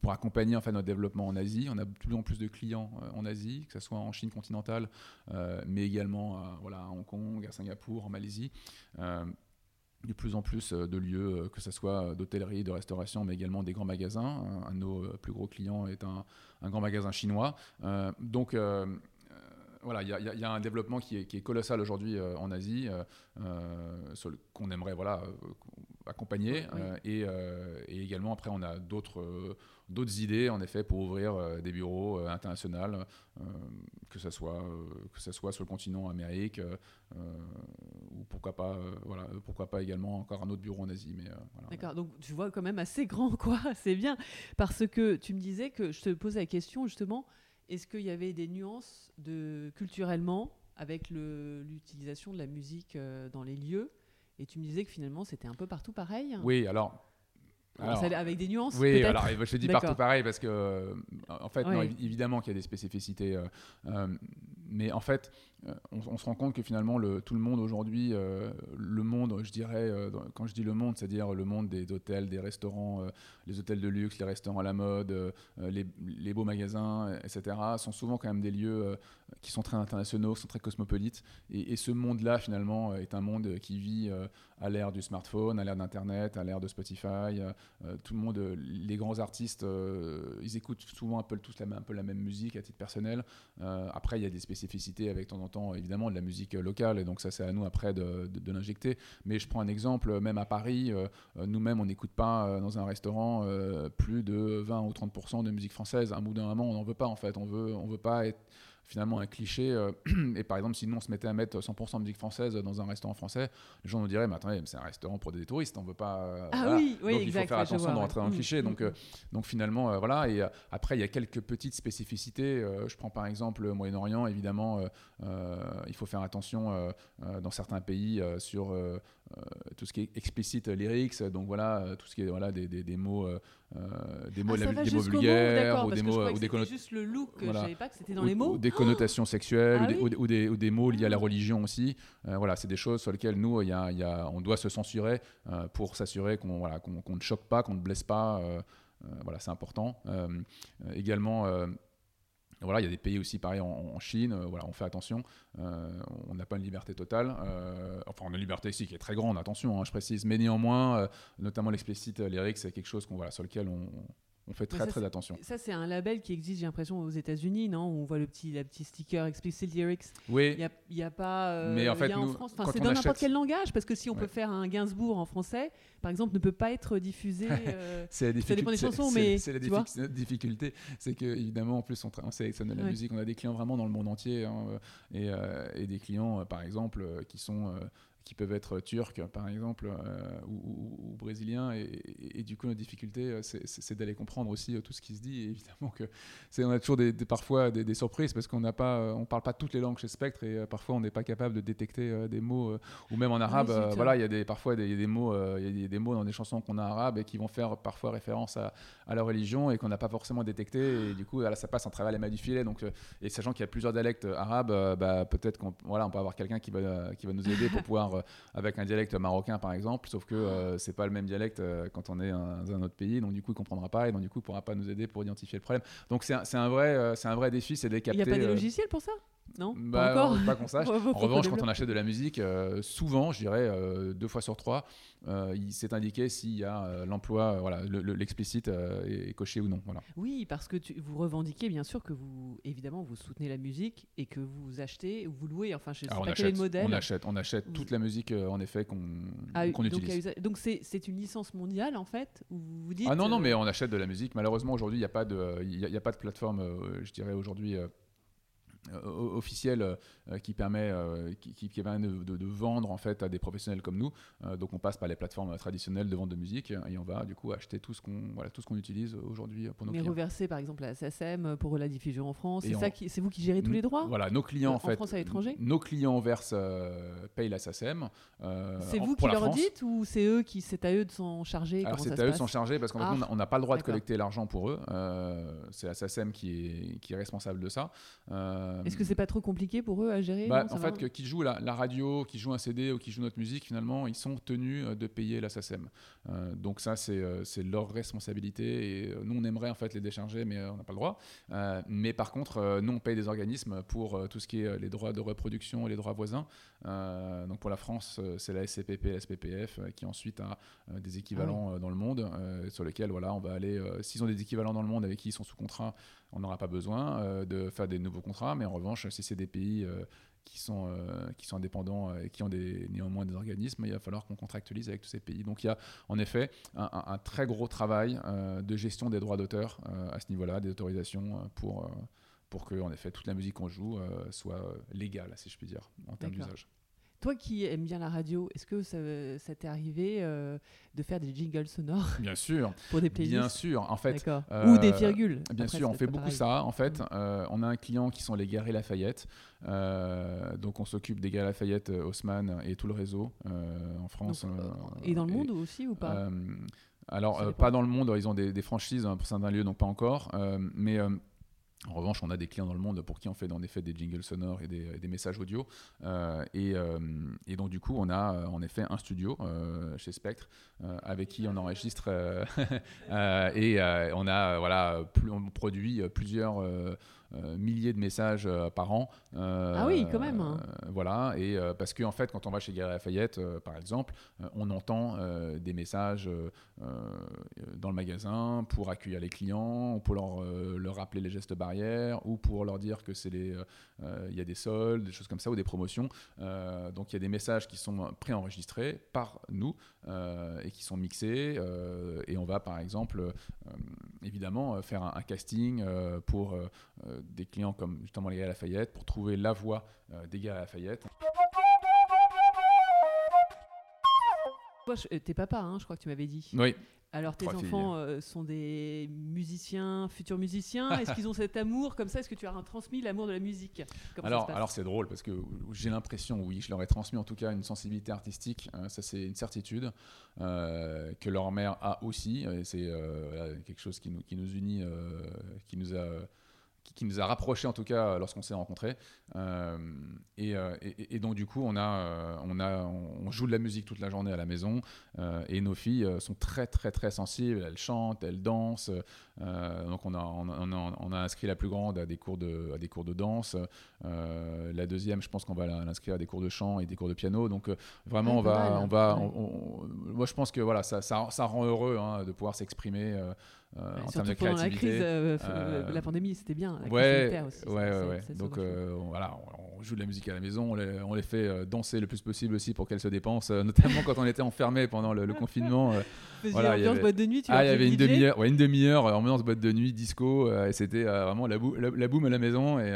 Speaker 2: pour accompagner en fait notre développement en Asie. On a de plus en plus de clients en Asie, que ce soit en Chine continentale, mais également voilà, à Hong Kong, à Singapour, en Malaisie de plus en plus euh, de lieux, euh, que ce soit d'hôtellerie, de restauration, mais également des grands magasins. Un, de nos euh, plus gros clients est un, grand magasin chinois. donc, voilà, il y, a un développement qui est, colossal aujourd'hui en Asie, qu'on aimerait voilà, accompagner. et, également, après, on a d'autres d'autres idées, en effet, pour ouvrir euh, des bureaux euh, internationaux, euh, que, ce soit, que ça soit sur le continent Amérique, ou pourquoi pas, voilà, pourquoi pas également encore un autre bureau en Asie. Mais,
Speaker 1: D'accord, donc tu vois quand même assez grand, quoi, c'est bien. Parce que tu me disais que je te posais la question, justement, est-ce qu'il y avait des nuances de, culturellement avec l'utilisation de la musique dans les lieux? Et tu me disais que finalement c'était un peu partout pareil.
Speaker 2: Oui, alors
Speaker 1: avec des nuances
Speaker 2: Oui, alors je te dis partout pareil parce que, euh, en fait, évidemment qu'il y a des spécificités, euh, euh, mais en fait, on, se rend compte que finalement, le, tout le monde aujourd'hui, le monde, je dirais, quand je dis le monde, c'est-à-dire le monde des hôtels, des restaurants, les hôtels de luxe, les restaurants à la mode, les, beaux magasins, etc., sont souvent quand même des lieux qui sont très internationaux, qui sont très cosmopolites. Et, ce monde-là, finalement, est un monde qui vit à l'ère du smartphone, à l'ère d'Internet, à l'ère de Spotify. Euh, euh, tout le monde, euh, les grands artistes, ils écoutent souvent un peu tous la, un peu la même musique à titre personnel. après, il y a des spécificités avec de temps en temps, évidemment, de la musique locale. Et donc ça, c'est à nous après de, de, l'injecter. Mais je prends un exemple, même à Paris, nous-mêmes, on n'écoute pas dans un restaurant plus de 20 ou 30% de musique française. Un bout d'un moment, on n'en veut pas en fait. On veut, on veut pas être finalement un cliché. Euh, et par exemple, si nous on se mettait à mettre 100% de musique française dans un restaurant français, les gens nous diraient Mais attendez, c'est un restaurant pour des touristes, on veut pas.
Speaker 1: Euh, ah oui, oui,
Speaker 2: donc
Speaker 1: il
Speaker 2: faut faire attention de rentrer dans le mm, cliché. Mm, donc, mm. Euh, donc finalement, voilà. Et après, il y a quelques petites spécificités. je prends par exemple le Moyen-Orient, évidemment, il faut faire attention dans certains pays sur tout ce qui est explicite lyrics. Donc voilà, tout ce qui est voilà, des, des, des mots. des mots,
Speaker 1: ah,
Speaker 2: des mots vulgaires ou des mots
Speaker 1: ou des connotations juste le look je savais pas que c'était dans les mots
Speaker 2: connotations sexuelles ah ou, des, ou, des, mots liés à la religion aussi. Euh, voilà, c'est des choses sur lesquelles nous, y a, y a, on doit se censurer euh, pour s'assurer qu'on voilà, qu'on ne choque pas, qu'on ne blesse pas. Euh, voilà, c'est important. également, voilà, il y a des pays aussi, pareil, en, Chine, voilà, on fait attention. on n'a pas une liberté totale. enfin, on a une liberté ici qui est très grande, attention, hein, je précise. Mais néanmoins, notamment l'explicite lyrique, c'est quelque chose qu'on, voilà, sur lequel on, on fait très très attention.
Speaker 1: Ça, c'est un label qui existe, j'ai l'impression, aux États-Unis, non On voit le petit, la petit sticker Explicit Lyrics.
Speaker 2: Oui.
Speaker 1: Il n'y a, pas.
Speaker 2: Euh, Mais en fait,
Speaker 1: en France. Enfin, c'est dans n'importe quel langage, parce que si on peut faire un Gainsbourg en français, par exemple, ne peut pas être diffusé. Euh,
Speaker 2: c'est
Speaker 1: ça dépend des chansons, mais.
Speaker 2: C'est la difficulté. C'est que, évidemment, en plus, on, on sélectionne la musique. On a des clients vraiment dans le monde entier. Hein, et, euh, et, des clients, par exemple, qui sont qui peuvent être turcs, par exemple, euh, ou, brésiliens. Et, du coup, notre difficulté, euh, c'est d'aller comprendre aussi euh, tout ce qui se dit. Et évidemment que on a toujours des, parfois des, surprises parce qu'on n'a pas, on parle pas toutes les langues chez Spectre et parfois on n'est pas capable de détecter des mots. ou même en ah arabe, voilà, il y a des, parfois des, des mots, il y a des, mots dans des chansons qu'on a arabes et qui vont faire parfois référence à, à la religion et qu'on n'a pas forcément détecté. Et du coup, là, ça passe en travers les mains du filet. Donc, et sachant qu'il y a plusieurs dialectes arabes, bah, peut-être qu'on voilà, on peut avoir quelqu'un qui va, qui va nous aider pour pouvoir euh, avec un dialecte marocain par exemple, sauf que euh, c'est pas le même dialecte euh, quand on est dans un autre pays, donc du coup il comprendra pas et donc du coup il pourra pas nous aider pour identifier le problème. Donc c'est un, un, vrai, un vrai défi, c'est de capter. Il
Speaker 1: n'y a pas des logiciels pour ça? Non
Speaker 2: bah,
Speaker 1: Pas encore
Speaker 2: Pas qu'on sache. en revanche, quand on achète de la musique, souvent, je dirais deux fois sur trois, il s'est indiqué s'il y a l'emploi, voilà, l'explicite est, coché ou non. Voilà.
Speaker 1: Oui, parce que tu, vous revendiquez bien sûr que vous, évidemment, vous soutenez la musique et que vous achetez, vous louez, enfin je sais pas quel est le modèle.
Speaker 2: On achète, on achète toute la musique euh, en effet qu'on ah utilise.
Speaker 1: Donc c'est une licence mondiale en fait où vous dites.
Speaker 2: Ah non non euh, mais on achète de la musique. Malheureusement aujourd'hui il n'y a pas de il y, a pas de plateforme euh, je dirais aujourd'hui officiel qui permet, qui, qui, permet de, de, vendre en fait à des professionnels comme nous. donc on passe par les plateformes traditionnelles de vente de musique et on va du coup acheter tout ce qu'on voilà, tout ce qu'on utilise aujourd'hui pour nos
Speaker 1: Mais
Speaker 2: clients.
Speaker 1: reverser par exemple à SSM pour la diffusion en France, c'est ça qui, c'est vous qui gérez tous les droits
Speaker 2: Voilà, nos clients en, fait.
Speaker 1: France à l'étranger.
Speaker 2: Nos clients versent, payent la SSM.
Speaker 1: c'est vous qui leur dites ou c'est eux qui, c'est à eux de s'en charger
Speaker 2: Alors c'est à eux de s'en charger parce qu'en fait on n'a pas le droit de collecter l'argent pour eux. c'est la SSM qui est, qui est responsable de ça.
Speaker 1: Euh, Est-ce que c'est pas trop compliqué pour eux à gérer
Speaker 2: bah, En fait, que, qui jouent la, radio, qui jouent un CD ou qui jouent notre musique, finalement, ils sont tenus euh, de payer la SACEM. Euh, donc ça, c'est leur responsabilité et nous, on aimerait en fait les décharger, mais on n'a pas le droit. mais par contre, nous, on paye des organismes pour tout ce qui est les droits de reproduction et les droits voisins. donc pour la France, c'est la SCPP, la SPPF, qui ensuite a des équivalents ah dans le monde, sur lesquels voilà, on va aller. S'ils ont des équivalents dans le monde avec qui ils sont sous contrat, on n'aura pas besoin euh, de faire des nouveaux contrats, mais en revanche, si c'est des pays euh, qui sont, euh, qui sont indépendants et qui ont des, néanmoins des organismes, il va falloir qu'on contractualise avec tous ces pays. Donc il y a en effet un, très gros travail de gestion des droits d'auteur à ce niveau-là, des autorisations pour, pour que en effet toute la musique qu'on joue soit légale, si je puis dire, en termes d'usage.
Speaker 1: Toi qui aimes bien la radio, est-ce que ça, t'est arrivé euh, de faire des jingles sonores
Speaker 2: Bien sûr.
Speaker 1: pour des playlists
Speaker 2: Bien sûr, en fait.
Speaker 1: Euh, Ou des virgules.
Speaker 2: Bien sûr, on fait beaucoup ça. En fait, mm. euh, on a un client qui sont les Galeries Lafayette. donc on s'occupe des Galeries Lafayette, Haussmann et tout le réseau en France.
Speaker 1: et dans le monde aussi ou pas?
Speaker 2: Alors, pas dans le monde, ils ont des, des franchises hein, pour certains lieux, donc pas encore. mais en revanche, on a des clients dans le monde pour qui on fait en effet des jingles sonores et des, messages audio. Euh, euh, et, donc, du coup, on a euh, en effet un studio chez Spectre avec qui on enregistre et on a voilà, on produit plusieurs milliers de messages euh, par an.
Speaker 1: Euh, ah oui, quand même. Hein.
Speaker 2: voilà, et parce qu'en en fait, quand on va chez Galerie Lafayette, par exemple, on entend des messages dans le magasin pour accueillir les clients, pour leur, leur rappeler les gestes barrières, ou pour leur dire que c'est les, il y a des soldes, des choses comme ça, ou des promotions. donc il y a des messages qui sont préenregistrés par nous et qui sont mixés. et on va par exemple, évidemment, faire un, un casting pour des clients comme justement les gars Lafayette pour trouver la voix euh, des gars Lafayette.
Speaker 1: Toi, t'es papa, hein, je crois que tu m'avais dit.
Speaker 2: Oui.
Speaker 1: Alors tes enfants euh, sont des musiciens, futurs musiciens. Est-ce qu'ils ont cet amour comme ça? Est-ce que tu as transmis l'amour de la musique?
Speaker 2: Alors, alors c'est drôle parce que j'ai l'impression, oui, je leur ai transmis en tout cas une sensibilité artistique. Hein, ça c'est une certitude euh, que leur mère a aussi. C'est quelque chose qui nous, qui nous unit, qui nous a qui, nous a rapprochés en tout cas lorsqu'on s'est rencontrés. Euh, euh, et, donc du coup, on, a, euh, on, a, on joue de la musique toute la journée à la maison et nos filles sont très très très sensibles. Elles chantent, elles dansent. donc on a, on, a, inscrit la plus grande à des cours de, à des cours de danse. la deuxième, je pense qu'on va l'inscrire à des cours de chant et des cours de piano. Donc vraiment, on va, on va, moi je pense que voilà, ça, ça, ça rend heureux hein, de pouvoir s'exprimer.
Speaker 1: Euh, en termes de créativité. La crise, euh, euh, la pandémie, c'était bien.
Speaker 2: La ouais, aussi, ouais, ouais, ouais. Donc voilà, on, joue de la musique à la maison, on les, fait danser le plus possible aussi pour qu'elles se dépensent, notamment quand on était enfermés pendant le, confinement.
Speaker 1: voilà, il y avait, boîte de nuit, tu ah,
Speaker 2: il y avait une demi-heure, ouais, une demi-heure ambiance boîte de nuit, disco, et c'était vraiment la, la, la, boum à la maison et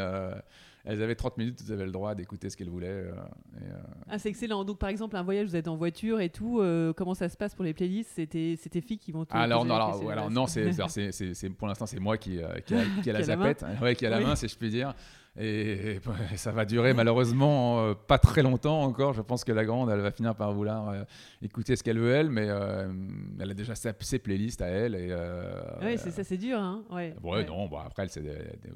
Speaker 2: elles avaient 30 minutes, elles avaient le droit d'écouter ce qu'elles voulaient. Euh,
Speaker 1: euh. Ah, c'est excellent. Donc, par exemple, un voyage, vous êtes en voiture et tout. Euh, comment ça se passe pour les playlists? C'était tes filles qui vont tout
Speaker 2: Alors, non, alors, alors, non c'est, pour l'instant, c'est moi qui, qui, a, qui a la zapette, ouais, qui a la main, si je puis dire. Et, ça va durer malheureusement euh, pas très longtemps encore. Je pense que la grande, elle va finir par vouloir euh, écouter ce qu'elle veut elle, mais euh, elle a déjà ses, playlists à elle. Et,
Speaker 1: oui, c'est ça, c'est dur. Hein
Speaker 2: ouais, ouais, non, bon, après, c'est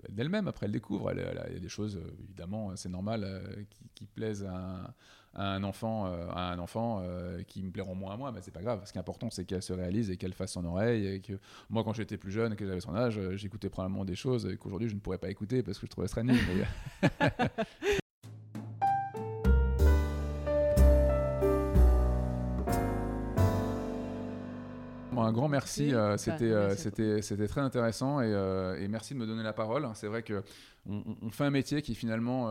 Speaker 2: d'elle-même. Après, elle découvre. Il y a des choses, évidemment, c'est normal, qui, qui, plaisent à à un enfant, euh, un enfant euh, qui me plairont moins à moi, mais c'est pas grave. Ce qui est important, c'est qu'elle se réalise et qu'elle fasse son oreille. Et que moi, quand j'étais plus jeune, que j'avais son âge, euh, j'écoutais probablement des choses qu'aujourd'hui je ne pourrais pas écouter parce que je trouvais ça nul. un grand merci.
Speaker 1: Bah,
Speaker 2: c'était,
Speaker 1: merci à
Speaker 2: c'était, c'était très intéressant et, et, merci de me donner la parole. C'est vrai que on, on, fait un métier qui finalement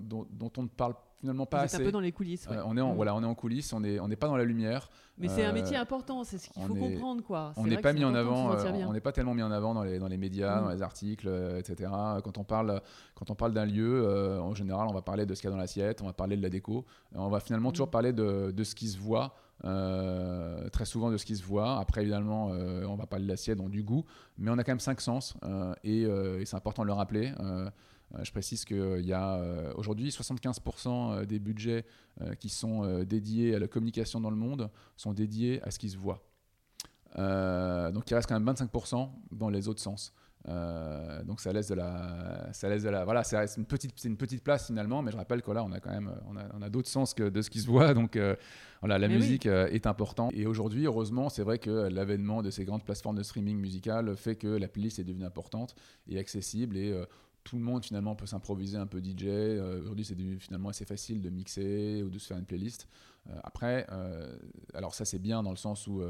Speaker 2: dont, dont, on ne parle finalement pas
Speaker 1: Vous
Speaker 2: assez.
Speaker 1: êtes un peu dans les coulisses. ouais.
Speaker 2: on est en,
Speaker 1: Mm.
Speaker 2: voilà, on est en coulisses. On n'est on pas dans la lumière.
Speaker 1: Mais c'est un
Speaker 2: Euh,
Speaker 1: métier important, c'est ce qu'il faut
Speaker 2: est-
Speaker 1: comprendre. Quoi.
Speaker 2: On n'est pas mis en avant, euh, on n'est pas tellement mis en avant dans les, dans les médias,
Speaker 1: Mm.
Speaker 2: dans les articles, euh, etc. Quand on parle, quand on parle d'un lieu, euh, en général, on va parler de ce qu'il y a dans l'assiette, on va parler de la déco, Euh, on va finalement toujours
Speaker 1: Mm.
Speaker 2: parler de, de ce qui se voit, euh, très souvent de ce qui se voit. Après, évidemment, euh, on va parler de l'assiette, donc du goût, mais on a quand même cinq sens euh, et, euh, et c'est important de le rappeler. Je précise qu'il y a aujourd'hui 75% des budgets qui sont dédiés à la communication dans le monde sont dédiés à ce qui se voit. Donc il reste quand même 25% dans les autres sens. Donc ça laisse de la, ça laisse de la, voilà, c'est une petite, place finalement, mais je rappelle que là on a quand même, on a, d'autres sens que de ce qui se voit, donc voilà, la
Speaker 1: Mais
Speaker 2: musique euh, est importante. Et aujourd'hui, heureusement, c'est vrai que l'avènement de ces grandes plateformes de streaming musical fait que la playlist est devenue importante et accessible et euh, tout le monde finalement peut s'improviser un peu DJ. Euh, Aujourd'hui, c'est devenu finalement assez facile de mixer ou de se faire une playlist. Euh, après, euh, alors ça c'est bien dans le sens où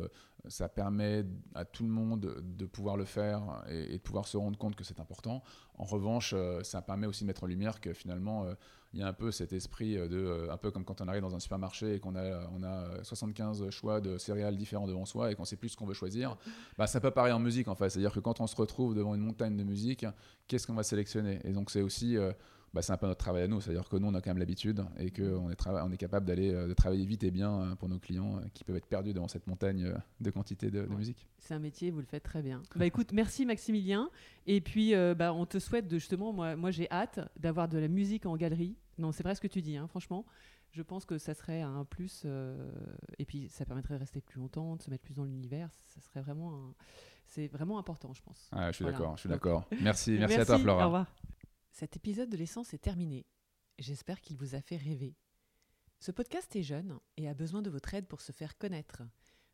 Speaker 2: ça permet à tout le monde de pouvoir le faire et, et de pouvoir se rendre compte que c'est important. En revanche, ça permet aussi de mettre en lumière que finalement, il y a un peu cet esprit de, euh, un peu comme quand on arrive dans un supermarché et qu'on a, on a 75 choix de céréales différents devant soi et qu'on sait plus ce qu'on veut choisir. Bah, ça peut pareil en musique en fait. C'est-à-dire que quand on se retrouve devant une montagne de musique, qu'est-ce qu'on va sélectionner? Et donc c'est aussi euh, bah, c'est un peu notre travail à nous. C'est-à-dire que nous, on a quand même l'habitude et qu'on est, on est capable d'aller euh, de travailler vite et bien euh, pour nos clients euh, qui peuvent être perdus devant cette montagne de quantité de, musique.
Speaker 1: C'est un métier, vous le faites très bien. Bah écoute, merci Maximilien. Et puis, euh, bah, on te souhaite de justement, moi, moi j'ai hâte d'avoir de la musique en galerie. Non, c'est vrai ce que tu dis, hein, franchement. Je pense que ça serait un plus. euh, et puis, ça permettrait de rester plus longtemps, de se mettre plus dans l'univers. Ça serait vraiment. C'est vraiment important, je pense.
Speaker 2: Ah, je suis
Speaker 1: Voilà.
Speaker 2: d'accord, je suis d'accord. Merci, merci, à toi, Flora.
Speaker 1: Au revoir. Cet épisode de l'essence est terminé. J'espère qu'il vous a fait rêver. Ce podcast est jeune et a besoin de votre aide pour se faire connaître.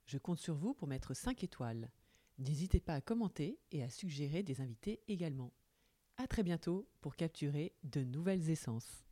Speaker 1: Je compte sur vous pour mettre 5 étoiles. N'hésitez pas à commenter et à suggérer des invités également. À très bientôt pour capturer de nouvelles essences.